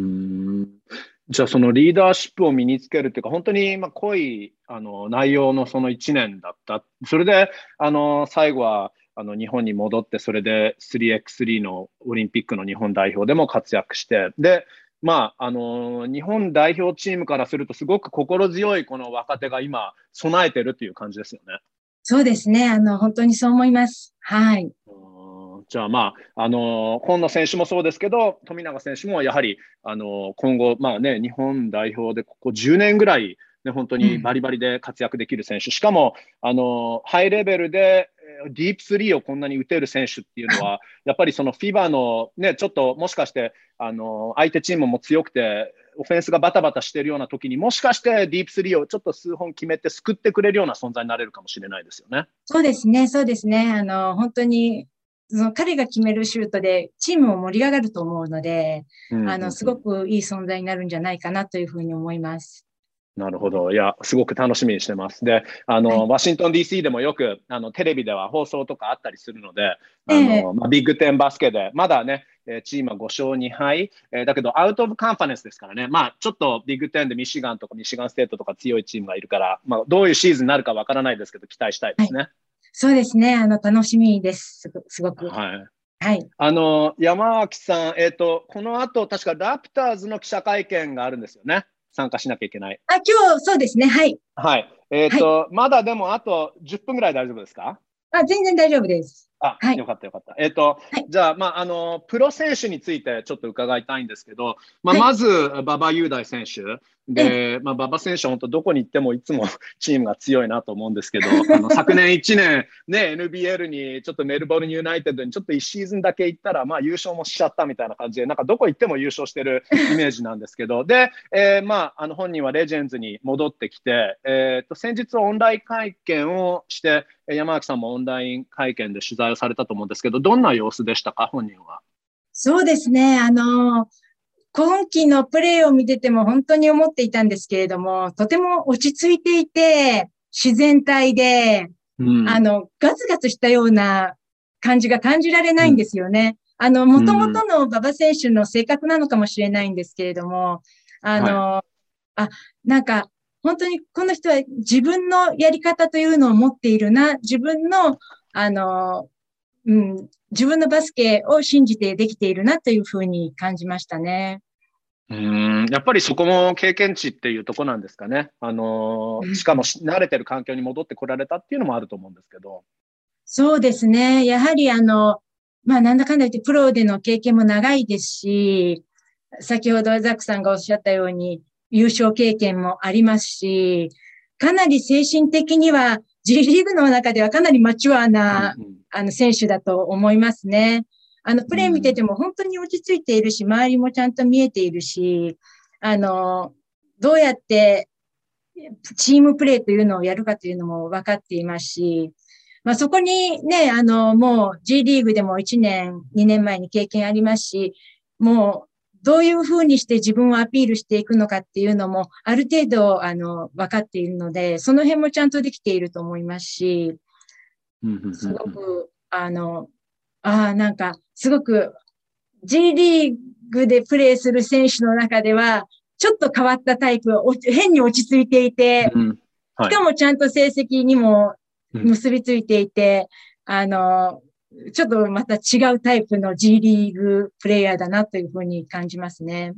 じゃあそのリーダーシップを身につけるっていうか、本当にま濃いあの内容のその1年だった。それであの最後はあの日本に戻って、それで 3x3 のオリンピックの日本代表でも活躍して、で、まあ、あの日本代表チームからすると、すごく心強いこの若手が今、備えてるっていう感じですよね。
そうですね。あの、本当にそう思います。はい。
じゃあ、まあ、あの今野選手もそうですけど、富永選手もやはり、あの今後、まあね、日本代表でここ10年ぐらい、ね、本当にバリバリで活躍できる選手、うん、しかもあのハイレベルでディープスリーをこんなに打てる選手っていうのは、やっぱりその FIBA の、ね、ちょっともしかしてあの相手チームも強くて、オフェンスがバタバタしてるような時にもしかしてディープスリーをちょっと数本決めて救ってくれるような存在になれるかもしれないですよね。
そうですね、そうですね。あの本当にその彼が決めるシュートでチームも盛り上がると思うので、あの、すごくいい存在になるんじゃないかなというふうに思います。
なるほど。いや、すごく楽しみにしてます。で、あの、はい、ワシントン DC でもよく、あの、テレビでは放送とかあったりするので、あの、えー、まあ、ビッグテンバスケで、まだね、チームは5勝2敗、えー、だけど、アウト・オブ・カンファレンスですからね、まあ、ちょっとビッグテンでミシガンとかミシガンステートとか強いチームがいるから、まあ、どういうシーズンになるかわからないですけど、期待したいですね。はい、
そうですね。あの、楽しみです。すごく。
はい。はい。あの、山脇さん、えっ、ー、と、この後、確かラプターズの記者会見があるんですよね。参加しなきゃいけない。
あ、今日、そうですね。はい。
はい。えっ、ー、と、はい、まだでもあと10分ぐらい大丈夫ですか？
あ、全然大丈夫です。
あ、はい、よかったよかった。えっ、ー、と、はい、じゃあ、まあ、あの、プロ選手についてちょっと伺いたいんですけど、まあ、まず、馬場雄大選手。で、まあ、馬場選手、本当どこに行ってもいつも チームが強いなと思うんですけど、あの昨年1年、ね、NBL にちょっとメルボルンユナイテッドにちょっと1シーズンだけ行ったら、まあ、優勝もしちゃったみたいな感じで、なんかどこ行っても優勝してる イメージなんですけど、で、えー、まあ、あの本人はレジェンズに戻ってきて、えー、と先日オンライン会見をして、山脇さんもオンライン会見で取材をされたと思うんですけど、どんな様子でしたか、本人は。
そうですね。あの今季のプレーを見てても本当に思っていたんですけれども、とても落ち着いていて、自然体で、うん、あの、ガツガツしたような感じが感じられないんですよね。うん、あの、もともとの馬場選手の性格なのかもしれないんですけれども、あの、はい、あ、なんか、本当にこの人は自分のやり方というのを持っているな、自分の、あの、うん、自分のバスケを信じてできているなというふうに感じましたね。
うんやっぱりそこも経験値っていうとこなんですかね。あのしかも慣れてる環境に戻ってこられたっていうのもあると思うんですけど。
そうですね。やはりあの、まあなんだかんだ言ってプロでの経験も長いですし、先ほどザックさんがおっしゃったように優勝経験もありますし、かなり精神的には G リーグの中ではかなりマチュアな、あの選手だと思いますね。あの、プレイ見てても本当に落ち着いているし、周りもちゃんと見えているし、あの、どうやってチームプレイというのをやるかというのも分かっていますし、まあそこにね、あの、もう G リーグでも1年、2年前に経験ありますし、もうどういうふうにして自分をアピールしていくのかっていうのも、ある程度、あの、分かっているので、その辺もちゃんとできていると思いますし、すごく、あの、ああ、なんか、すごく G リーグでプレーする選手の中では、ちょっと変わったタイプ、変に落ち着いていて、うん。はい、しかもちゃんと成績にも結びついていて、うん、あの、ちょっとまた違うタイプの G リーグプレイヤーだなというふうに感じますね。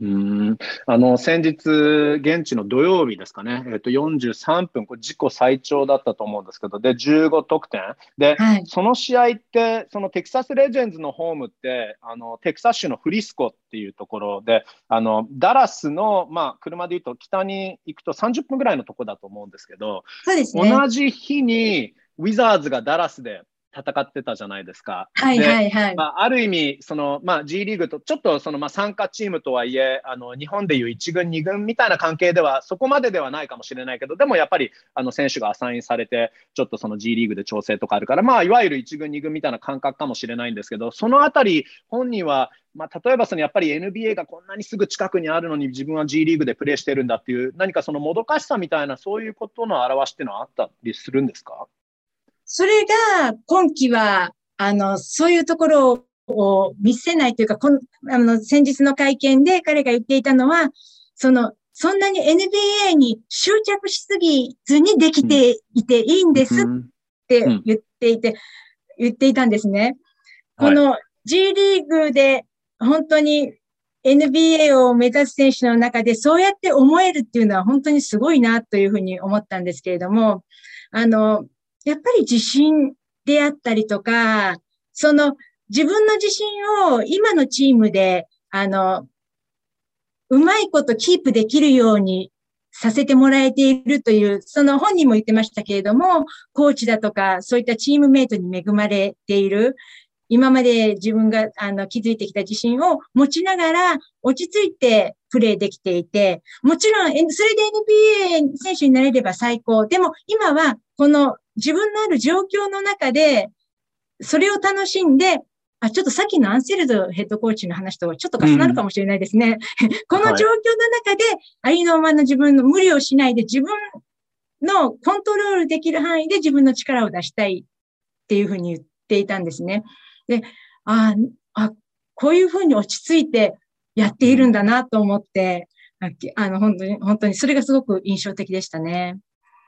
うん。あの先日、現地の土曜日ですかね、えっと、43分、これ自己最長だったと思うんですけど、で15得点、で、はい、その試合って、そのテキサス・レジェンズのホームって、あのテキサス州のフリスコっていうところ。で、あのダラスの、まあ、車でいうと北に行くと30分ぐらいのとこだと思うんですけど、
そうですね、
同じ日にウィザーズがダラスで戦ってたじゃないですか。
はいはいはい。
まあ、ある意味、その、まあ、G リーグとちょっとその、まあ、参加チームとはいえ、あの、日本でいう1軍、2軍みたいな関係では、そこまでではないかもしれないけど、でもやっぱり、あの、選手がアサインされて、ちょっとその G リーグで調整とかあるから、まあ、いわゆる1軍、2軍みたいな感覚かもしれないんですけど、そのあたり、本人は、まあ、例えばそのやっぱり NBA がこんなにすぐ近くにあるのに自分は G リーグでプレーしてるんだっていう何かそのもどかしさみたいなそういうことの表しっていうのはあったりするんですか？
それが今季はあの、そういうところを見せないというか、この、あの、先日の会見で彼が言っていたのは、その、そんなに NBA に執着しすぎずにできていていいんですって言っていて、言っていたんですね。この G リーグで本当に NBA を目指す選手の中でそうやって思えるっていうのは本当にすごいなというふうに思ったんですけれども、あの、やっぱり自信であったりとか、その自分の自信を今のチームで、あの、うまいことキープできるようにさせてもらえているという、その本人も言ってましたけれども、コーチだとか、そういったチームメイトに恵まれている。今まで自分があの築いてきた自信を持ちながら落ち着いてプレーできていて、もちろん、それで NBA 選手になれれば最高。でも今はこの自分のある状況の中で、それを楽しんで、あ、ちょっとさっきのアンセルドヘッドコーチの話とはちょっと重なるかもしれないですね。うん、この状況の中で、ありのままの自分の無理をしないで自分のコントロールできる範囲で自分の力を出したいっていうふうに言っていたんですね。で、ああ、こういうふうに落ち着いてやっているんだなと思って、あの、本当に、本当にそれがすごく印象的でしたね。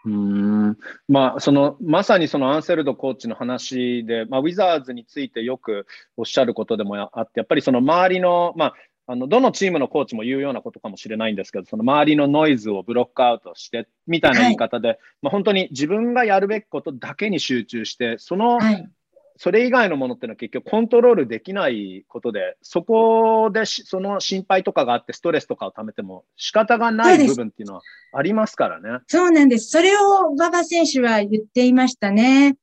うん。まあ、そのまさにそのアンセルドコーチの話で、まあ、ウィザーズについてよくおっしゃることでもあって、やっぱりその周りの、まあ、あのどのチームのコーチも言うようなことかもしれないんですけど、その周りのノイズをブロックアウトしてみたいな言い方で、はい、まあ、本当に自分がやるべきことだけに集中して、その、はい、それ以外のものっていうのは結局コントロールできないことで、そこでその心配とかがあってストレスとかをためても仕方がない部分っていうのはありますからね。
そうなんです。それを馬場選手は言っていましたね。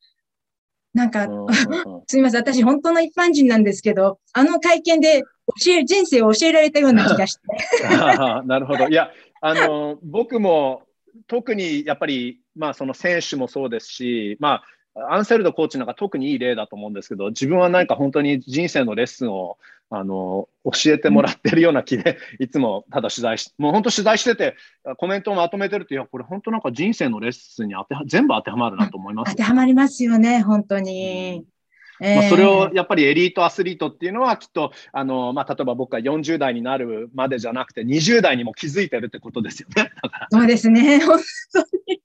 なんか、すみません。私本当の一般人なんですけど、あの会見で教え、人生を教えられたような気がして。
なるほど。いや、あの、僕も特にやっぱり、まあその選手もそうですし、まあアンセルドコーチなんか特にいい例だと思うんですけど、自分は何か本当に人生のレッスンをあの教えてもらってるような気で、いつもただ取材し、もう本当取材してて、コメントをまとめてると、いや、これ本当なんか人生のレッスンに当て全部当てはまるなと思います。
当てはまりますよね、本当に。
まあ、それをやっぱりエリートアスリートっていうのはきっとあの、まあ、例えば僕が40代になるまでじゃなくて20代にも気づいてるってことですよね。
そうですね 本当に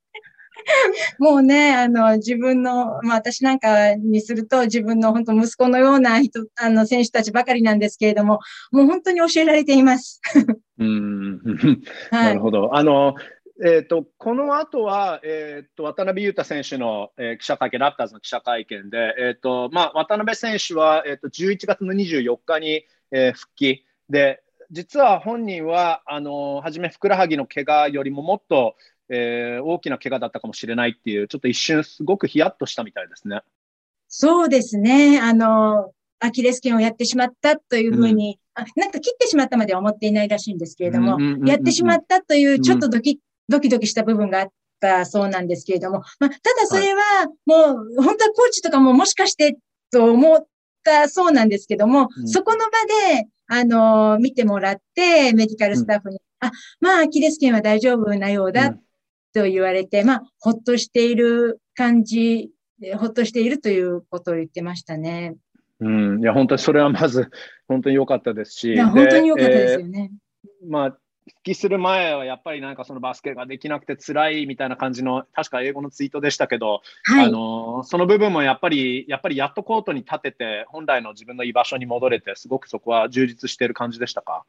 もうね、あの、自分の、まあ私なんかにすると自分の本当息子のような人、あの、選手たちばかりなんですけれども、もう本当に教えられています。
うん、なるほど。あの、えーと、この後は、えーと、渡辺裕太選手の、えー、記者会見、ラプターズの記者会見で、えーとまあ、渡辺選手は、えー、と11月の24日に、えー、復帰で、実は本人はあの初めふくらはぎの怪我よりももっと、えー、大きな怪我だったかもしれないっていう、ちょっと一瞬すごくヒヤッとしたみたいですね。
そうですね。あの、アキレス腱をやってしまったというふうに、うん、なんか切ってしまったまでは思っていないらしいんですけれども、やってしまったというちょっとドキ、うん、ドキドキした部分があったそうなんですけれども、まあ、ただそれはもう、本当はコーチとかももしかしてと思ったそうなんですけども、うん、そこの場で、あの、見てもらって、メディカルスタッフに、あ、まあ、アキレス腱は大丈夫なようだと言われて、まあ、ほっとしている感じ、ほっとしているということを言ってましたね。
うん、いや、本当にそれはまず、本当に良かったですし。い
や、本当に良かったですよね。
えー、まあ、復帰する前はやっぱりなんかそのバスケができなくて辛いみたいな感じの確か英語のツイートでしたけど、はい、あのその部分もやっぱりやっぱりやっとコートに立てて本来の自分の居場所に戻れてすごくそこは充実している感じでしたか？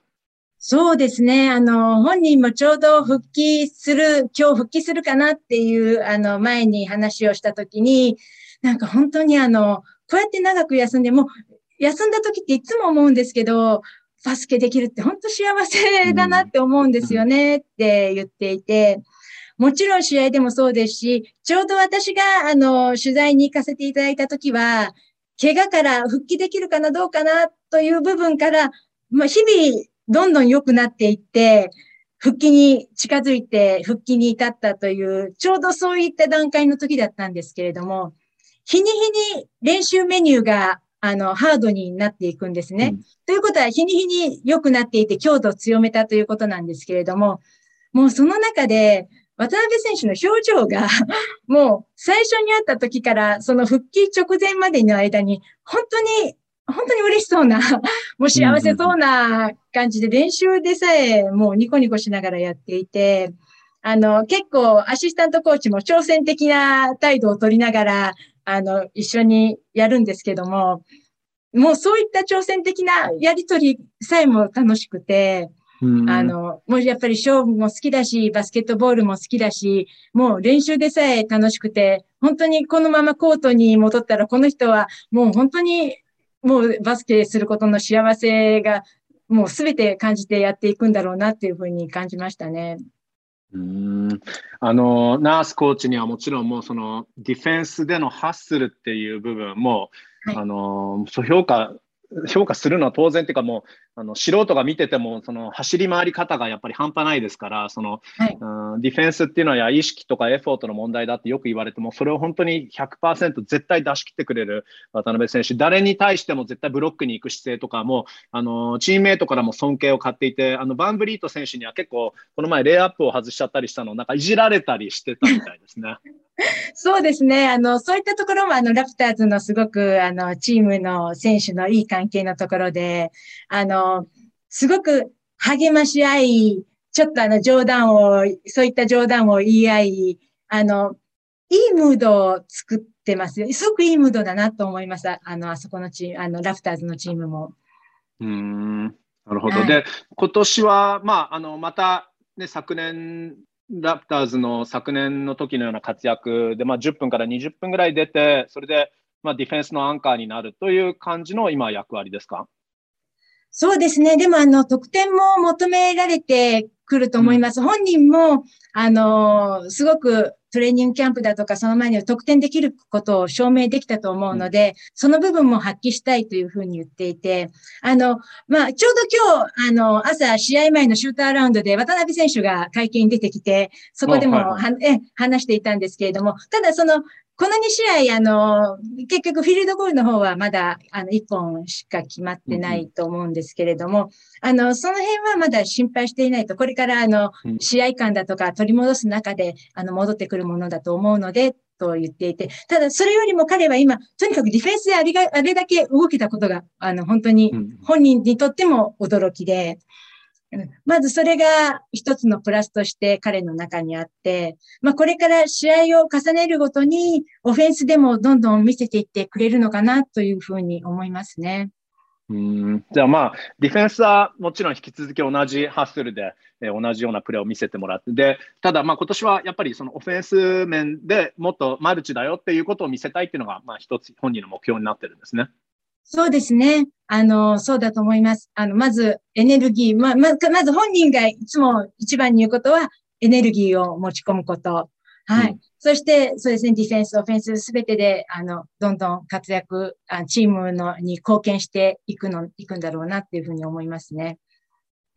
そうですね。あの、本人もちょうど復帰する、今日復帰するかなっていう、あの、前に話をしたときに、なんか本当にあの、こうやって長く休んでも、休んだ時っていつも思うんですけど、バスケできるって本当幸せだなって思うんですよねって言っていて、もちろん試合でもそうですし、ちょうど私があの、取材に行かせていただいた時は、怪我から復帰できるかなどうかなという部分から、まあ、日々どんどん良くなっていって、復帰に近づいて復帰に至ったという、ちょうどそういった段階の時だったんですけれども、日に日に練習メニューが、あの、ハードになっていくんですね。うん、ということは、日に日に良くなっていて、強度を強めたということなんですけれども、もうその中で、渡辺選手の表情が、もう最初に会った時から、その復帰直前までの間に、本当に本当に嬉しそうな、もう幸せそうな感じで練習でさえもうニコニコしながらやっていて、あの、結構アシスタントコーチも挑戦的な態度を取りながら、あの、一緒にやるんですけども、もうそういった挑戦的なやりとりさえも楽しくて、あの、もうやっぱり勝負も好きだし、バスケットボールも好きだし、もう練習でさえ楽しくて、本当にこのままコートに戻ったら、この人はもう本当にもうバスケすることの幸せがもうすべて感じてやっていくんだろうなっていうふうに感じましたね。
うんあのナースコーチにはもちろんもうそのディフェンスでのハッスルっていう部分も、はい、あの評価評価するのは当然っていうかもうあの素人が見ててもその走り回り方がやっぱり半端ないですからその、はい、うん、ディフェンスっていうのはや意識とかエフォートの問題だってよく言われてもそれを本当に100%絶対出し切ってくれる渡辺選手誰に対しても絶対ブロックに行く姿勢とかもあのチームメイトからも尊敬を買っていてあのバンブリート選手には結構この前レイアップを外しちゃったりしたのをなんかいじられたりしてたみたいですね。
そうですね。あの、そういったところも、あの、ラプターズのすごく、あの、チームの選手のいい関係のところで、あの、すごく励まし合い、ちょっとあの、冗談を、そういった冗談を言い合い、あの、いいムードを作ってますよ。すごくいいムードだなと思いました。あの、あそこのチーム、あの、ラプターズのチームも。
うん、なるほど。はい、で、今年は、まあ、あの、また、ね、昨年ラプターズの昨年の時のような活躍で、まあ、10分から20分ぐらい出て、それでまあ、ディフェンスのアンカーになるという感じの今役割ですか？
そうですね。でも、あの、得点も求められてくると思います。うん、本人も、あの、すごくトレーニングキャンプだとか、その前に得点できることを証明できたと思うので、うん、その部分も発揮したいというふうに言っていて、あの、まあ、ちょうど今日、あの、朝、試合前のシューターラウンドで渡辺選手が会見に出てきて、そこでも、はいはい、え話していたんですけれども、ただその、この2試合、あの、結局フィールドゴールの方はまだ、あの、1本しか決まってないと思うんですけれども、あの、その辺はまだ心配していないと、これからあの、試合感だとか取り戻す中で、あの、戻ってくるものだと思うので、と言っていて、ただそれよりも彼は今、とにかくディフェンスであれが、あれだけ動けたことが、あの、本当に本人にとっても驚きで、まずそれが一つのプラスとして彼の中にあって、まあこれから試合を重ねるごとにオフェンスでもどんどん見せていってくれるのかなというふうに思いますね。
うんじゃあまあ、ディフェンスはもちろん引き続き同じハッスルで、えー、同じようなプレーを見せてもらって、でただ、まあ今年はやっぱりそのオフェンス面でもっとマルチだよっていうことを見せたいっていうのが、まあ一つ本人の目標になってるんですね。
そうですね。あの、そうだと思います。あの、まずエネルギー、ま、ま、まず本人がいつも一番に言うことは、エネルギーを持ち込むこと。はい。うん、そして、そうですね、ディフェンス、オフェンスすべてで、あの、どんどん活躍、あチームのに貢献していくの、いくんだろうなっていうふうに思いますね。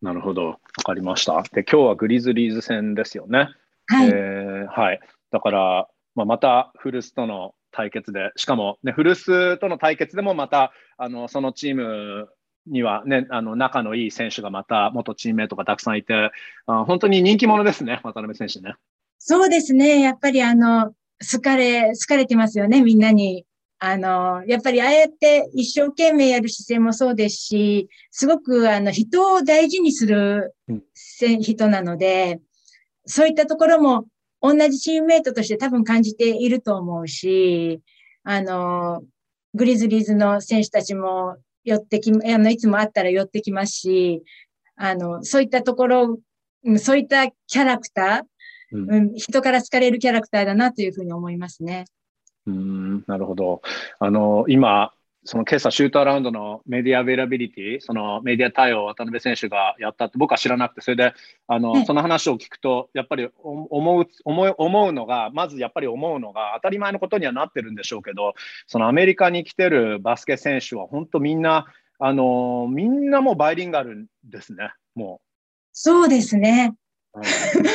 なるほど。わかりました。で、今日はグリズリーズ戦ですよね。
はい。え
ー、はい。だから、まあ、またフルスとの対決で、しかも、ね、古巣との対決でもまたあのそのチームには、ね、あの仲のいい選手がまた元チームメートがたくさんいて、あ本当に人気者ですね、渡辺選手ね。
そうですね、やっぱりあの好かれ、好かれてますよね、みんなに。あの、やっぱりああやって一生懸命やる姿勢もそうですし、すごくあの人を大事にする人なので、そういったところも同じチームメイトとして多分感じていると思うし、あの、グリズリーズの選手たちも寄ってき、あの、いつも会ったら寄ってきますし、あの、そういったところ、そういったキャラクター、うん、人から好かれるキャラクターだなというふうに思いますね。
うんなるほど。あの、今、その今朝シュートアラウンドのメディアアベラビリティ、そのメディア対応を渡辺選手がやったって僕は知らなくて、それで、あの、その話を聞くと、やっぱり思う、思う、思うのが、まずやっぱり思うのが、当たり前のことにはなってるんでしょうけど、そのアメリカに来てるバスケ選手は本当みんな、あの、みんなもうバイリンガルですね、もう。
そうですね。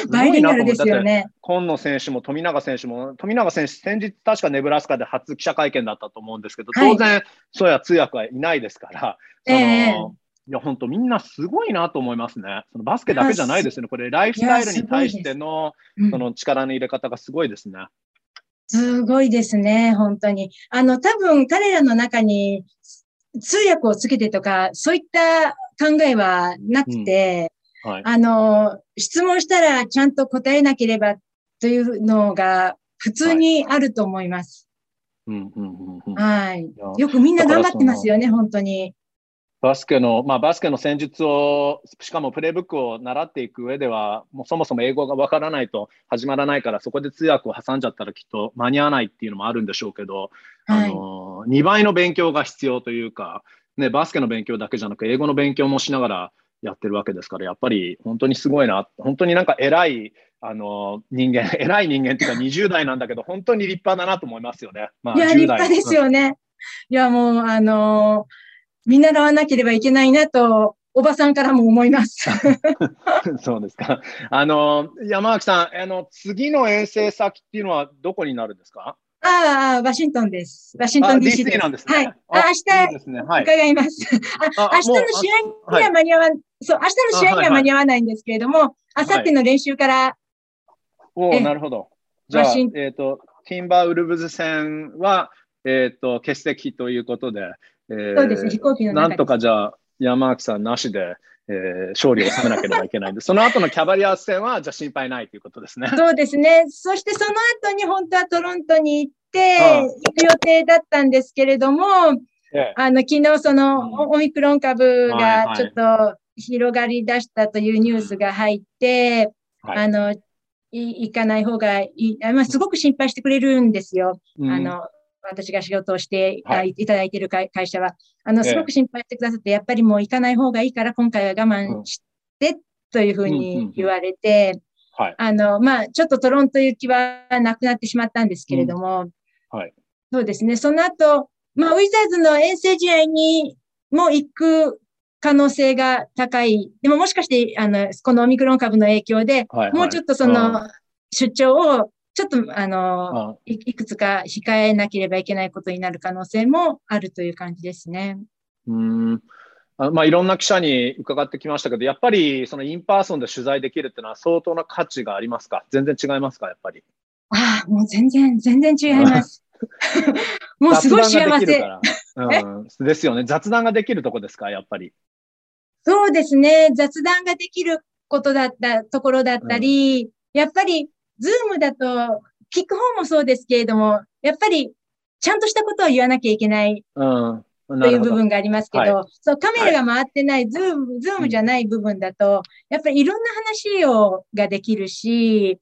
バイリンガルですよね。
今野選手も富永選手も、富永選手、先日確かネブラスカで初記者会見だったと思うんですけど、当然、はい、そうや通訳はいないですから、えー、いや、本当みんなすごいなと思いますね。そのバスケだけじゃないですよね。これ、ライフスタイルに対しての、その力の入れ方がすごいですね。
すごいですね、本当に。あの、多分彼らの中に通訳をつけてとか、そういった考えはなくて、はい、あの、質問したらちゃんと答えなければというのが普通にあると思います。はい。よくみんな頑張ってますよね、本当に。
バスケの、まあ、バスケの戦術を、しかもプレイブックを習っていく上では、もうそもそも英語がわからないと始まらないから、そこで通訳を挟んじゃったらきっと間に合わないっていうのもあるんでしょうけど、はい、あの2倍の勉強が必要というか、ね、バスケの勉強だけじゃなく、英語の勉強もしながら、やってるわけですから、やっぱり本当にすごいな、本当になんか偉いあの人間、偉い人間っていうか20代なんだけど、本当に立派だなと思いますよね。
まあ、いや、立派ですよね。いや、もう、あのー、見習わなければいけないなと、おばさんからも思います。
そうですか。あの、山脇さん、あの、次の遠征先っていうのはどこになるんですか？
ああ、ワシントンです。ワシントン DC
です。なんですね。
はい。あ明日、ねはい、伺います。あ明日の試合には間に合わ、そう、明日の試合には間に合わないんですけれども、あさっての練習から。
おおなるほど。じゃあ、えっ、ー、と、ティンバーウルブズ戦は、えっ、ー、と、欠席ということで、
えー、そうです、飛行機の
なんとかじゃあ、山脇さんなしで、えー、勝利を収めなければいけないんで、その後のキャバリアーズ戦は、じゃあ心配ないということですね。
そうですね。そしてその後に本当はトロントに行って、行く予定だったんですけれども、あの、昨日そのオミクロン株がちょっと広がり出したというニュースが入って、はい、あの、行かない方がいい、まあ、すごく心配してくれるんですよ。うん、あの、私が仕事をして、
はい
ただいている会会社は、あの、
ええ
すごく心配してくださって、やっぱりもう行かない方がいいから、今回は我慢して、というふうに言われて、
はい。
あの、まあ、ちょっとトロント行きはなくなってしまったんですけれども、
はい。
そうですね。その後、まあ、ウィザーズの遠征試合にも行く可能性が高い。でももしかして、あの、このオミクロン株の影響で、
はい。
もうちょっとそ
うん
の、出張を、ちょっと、あの、
あ
いいくつか控えなければいけないことになる可能性もあるという感じですね。
うんあまあ、いろんな記者に伺ってきましたけど、やっぱりその in person で取材できるっていうのは相当な価値がありますか？全然違いますか？やっぱり。
ああ、もう全然、全然違います。もうすごい幸せ。
うん、ですよね。雑談ができるとこですか？やっぱり。
そうですね。雑談ができることだった、ところだったり、やっぱり、ズームだと、聞く方もそうですけれども、やっぱり、ちゃんとしたことを言わなきゃいけない
うん。
という部分がありますけど、
は
そう、カメラが回ってない、ズーム、ズームじゃない部分だと、やっぱりいろんな話を、ができるし、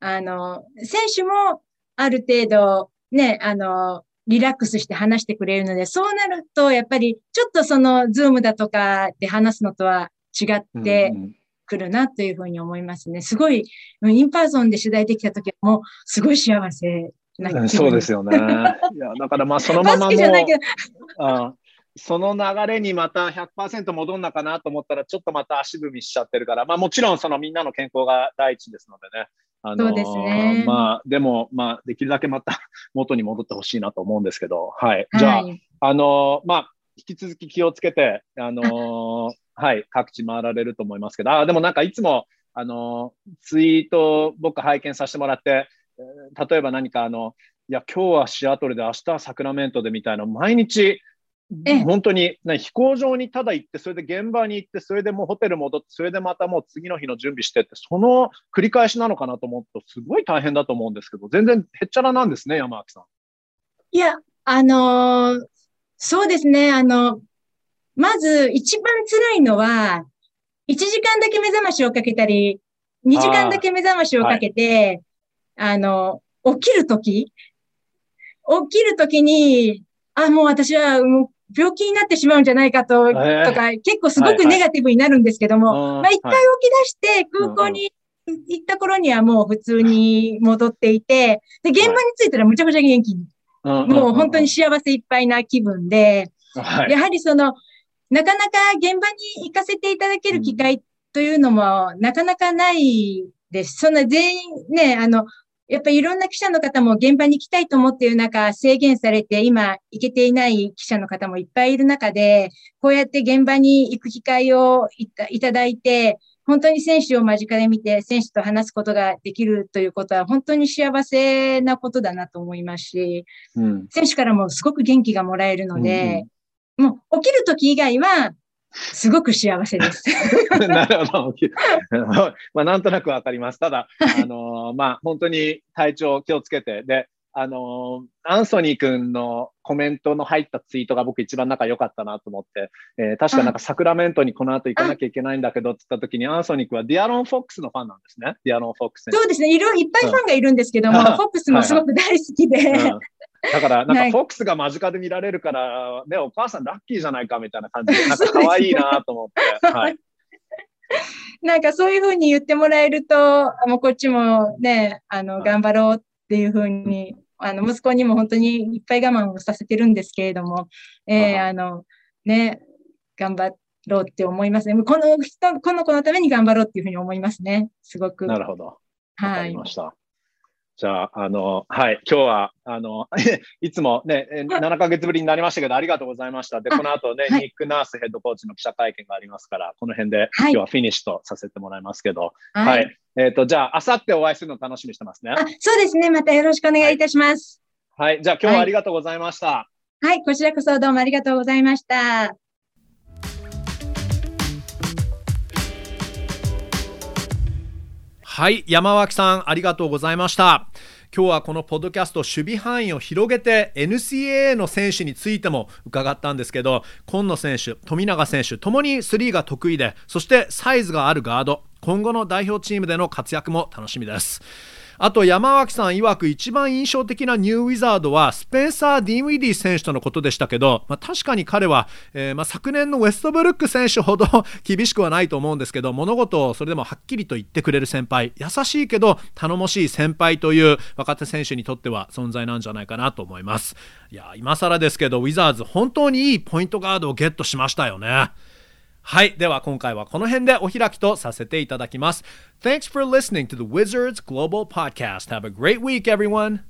あの、選手もある程度、ね、あの、リラックスして話してくれるので、そうなると、やっぱり、ちょっとその、ズームだとかで話すのとは違って
うんうん
くるなというふうに思いますね。すごい、 in person で取材できた時はもう、すごい幸せな
そうですよね。いや、だからまあそのままもその流れにまた100%戻んなかなと思ったら、ちょっとまた足踏みしちゃってるから、まあもちろんそのみんなの健康が第一ですのでね。あのー
そうですね
まあ、でも、まあ、できるだけまた元に戻ってほしいなと思うんですけど、はい。じゃあ、
はい
あのーまあ、引き続き気をつけて、あのー はい、各地回られると思いますけど、あ、でもなんかいつも、あのーツイートを僕拝見させてもらって、えー例えば何かあの、いや、今日はシアトルで、明日はサクラメントでみたいな、毎日、
ええ
本当に、ね、飛行場にただ行って、それで現場に行って、それでもうホテル戻って、それでまたもう次の日の準備してって、その繰り返しなのかなと思うと、すごい大変だと思うんですけど、全然へっちゃらなんですね、山脇さん。
いや、あのーそうですね。あの、まず一番辛いのは、1時間だけ目覚ましをかけたり、2時間だけ目覚ましをかけて、あ,、の、起きるとき、起きるときに、あ、もう私はもう病気になってしまうんじゃないかと、
えー。
とか、結構すご
はいはい。
くネガティブになるんですけども、
うん
まあ一回
はい
起き出して空港に行った頃にはもう普通に戻っていて、で、現場に着いたらむちゃくちゃ元気にもう本当に幸せいっぱいな気分で、
はい、
やはりその、なかなか現場に行かせていただける機会というのもなかなかないです。そんな全員ね、あの、やっぱりいろんな記者の方も現場に行きたいと思っている中、制限されて今行けていない記者の方もいっぱいいる中で、こうやって現場に行く機会をいたいただいて、本当に選手を間近で見て、選手と話すことができるということは本当に幸せなことだなと思いますし、
うん
選手からもすごく元気がもらえるので、もう起きるとき以外は、すごく幸せです。
なるほど。まあ、なんとなくわかります。ただ、あのーまあ、本当に体調気をつけて、で、あのーアンソニー君のコメントの入ったツイートが僕一番仲良かったなと思って、えー確かなんかサクラメントにこの後行かなきゃいけないんだけどって言った時に、アンソニー君はディアロン・フォックスのファンなんですね。ディアロン・フォックス
そうですね。いろいっぱいファンがいるんですけども、
うん
フォックスもすごく大好きで、
うんだから、なん
はい
かフォックスが間近で見られるから、ね、お母さんラッキーじゃないかみたいな感じで、なんか可愛いなと思って。はい。
なんかそういうふうに言ってもらえると、もうこっちもね、あの、
はい
頑張ろうっていうふうに、あの、息子にも本当にいっぱい我慢をさせてるんですけれども、えー
はい
あの、ね、頑張ろうって思いますね。この人、この子のために頑張ろうっていうふうに思いますね。すごく。
なるほど。わか
はい。
りました。じゃあ、あの、はい、今日は、あの、いつもね、え7ヶ月ぶりになりましたけど、ありがとうございました。で、
あ
この後ね、
はい
ニック・ナースヘッドコーチの記者会見がありますから、この辺で、
はい
今日はフィニッシュとさせてもらいますけど、
は
はいい。えっ、と、じゃあ、あさってお会いするの楽しみにしてますね
あ。そうですね。またよろしくお願いいたします。
はい、じゃあ今日はありがとうございました。
はい、こちらこそどうもありがとうございました。
はい山脇さんありがとうございました。今日はこのポッドキャスト守備範囲を広げて NCAA の選手についても伺ったんですけど今野選手富永選手ともにスリーが得意でそしてサイズがあるガード今後の代表チームでの活躍も楽しみです。
あと山脇さん曰く一番印象的な new Wizard はスペンサー・ディンウィディ選手とのことでしたけど、まあ、確かに彼は、えー、まあ、昨年のウェストブルック選手ほど厳しくはないと思うんですけど物事をそれでもはっきりと言ってくれる先輩優しいけど頼もしい先輩という若手選手にとっては存在なんじゃないかなと思います。いや今更ですけどウィザーズ本当にいいポイントガードをゲットしましたよね。はいでは今回はこの辺でお開きとさせていただきます Thanks for listening to the Wizards Global Podcast Have a great week everyone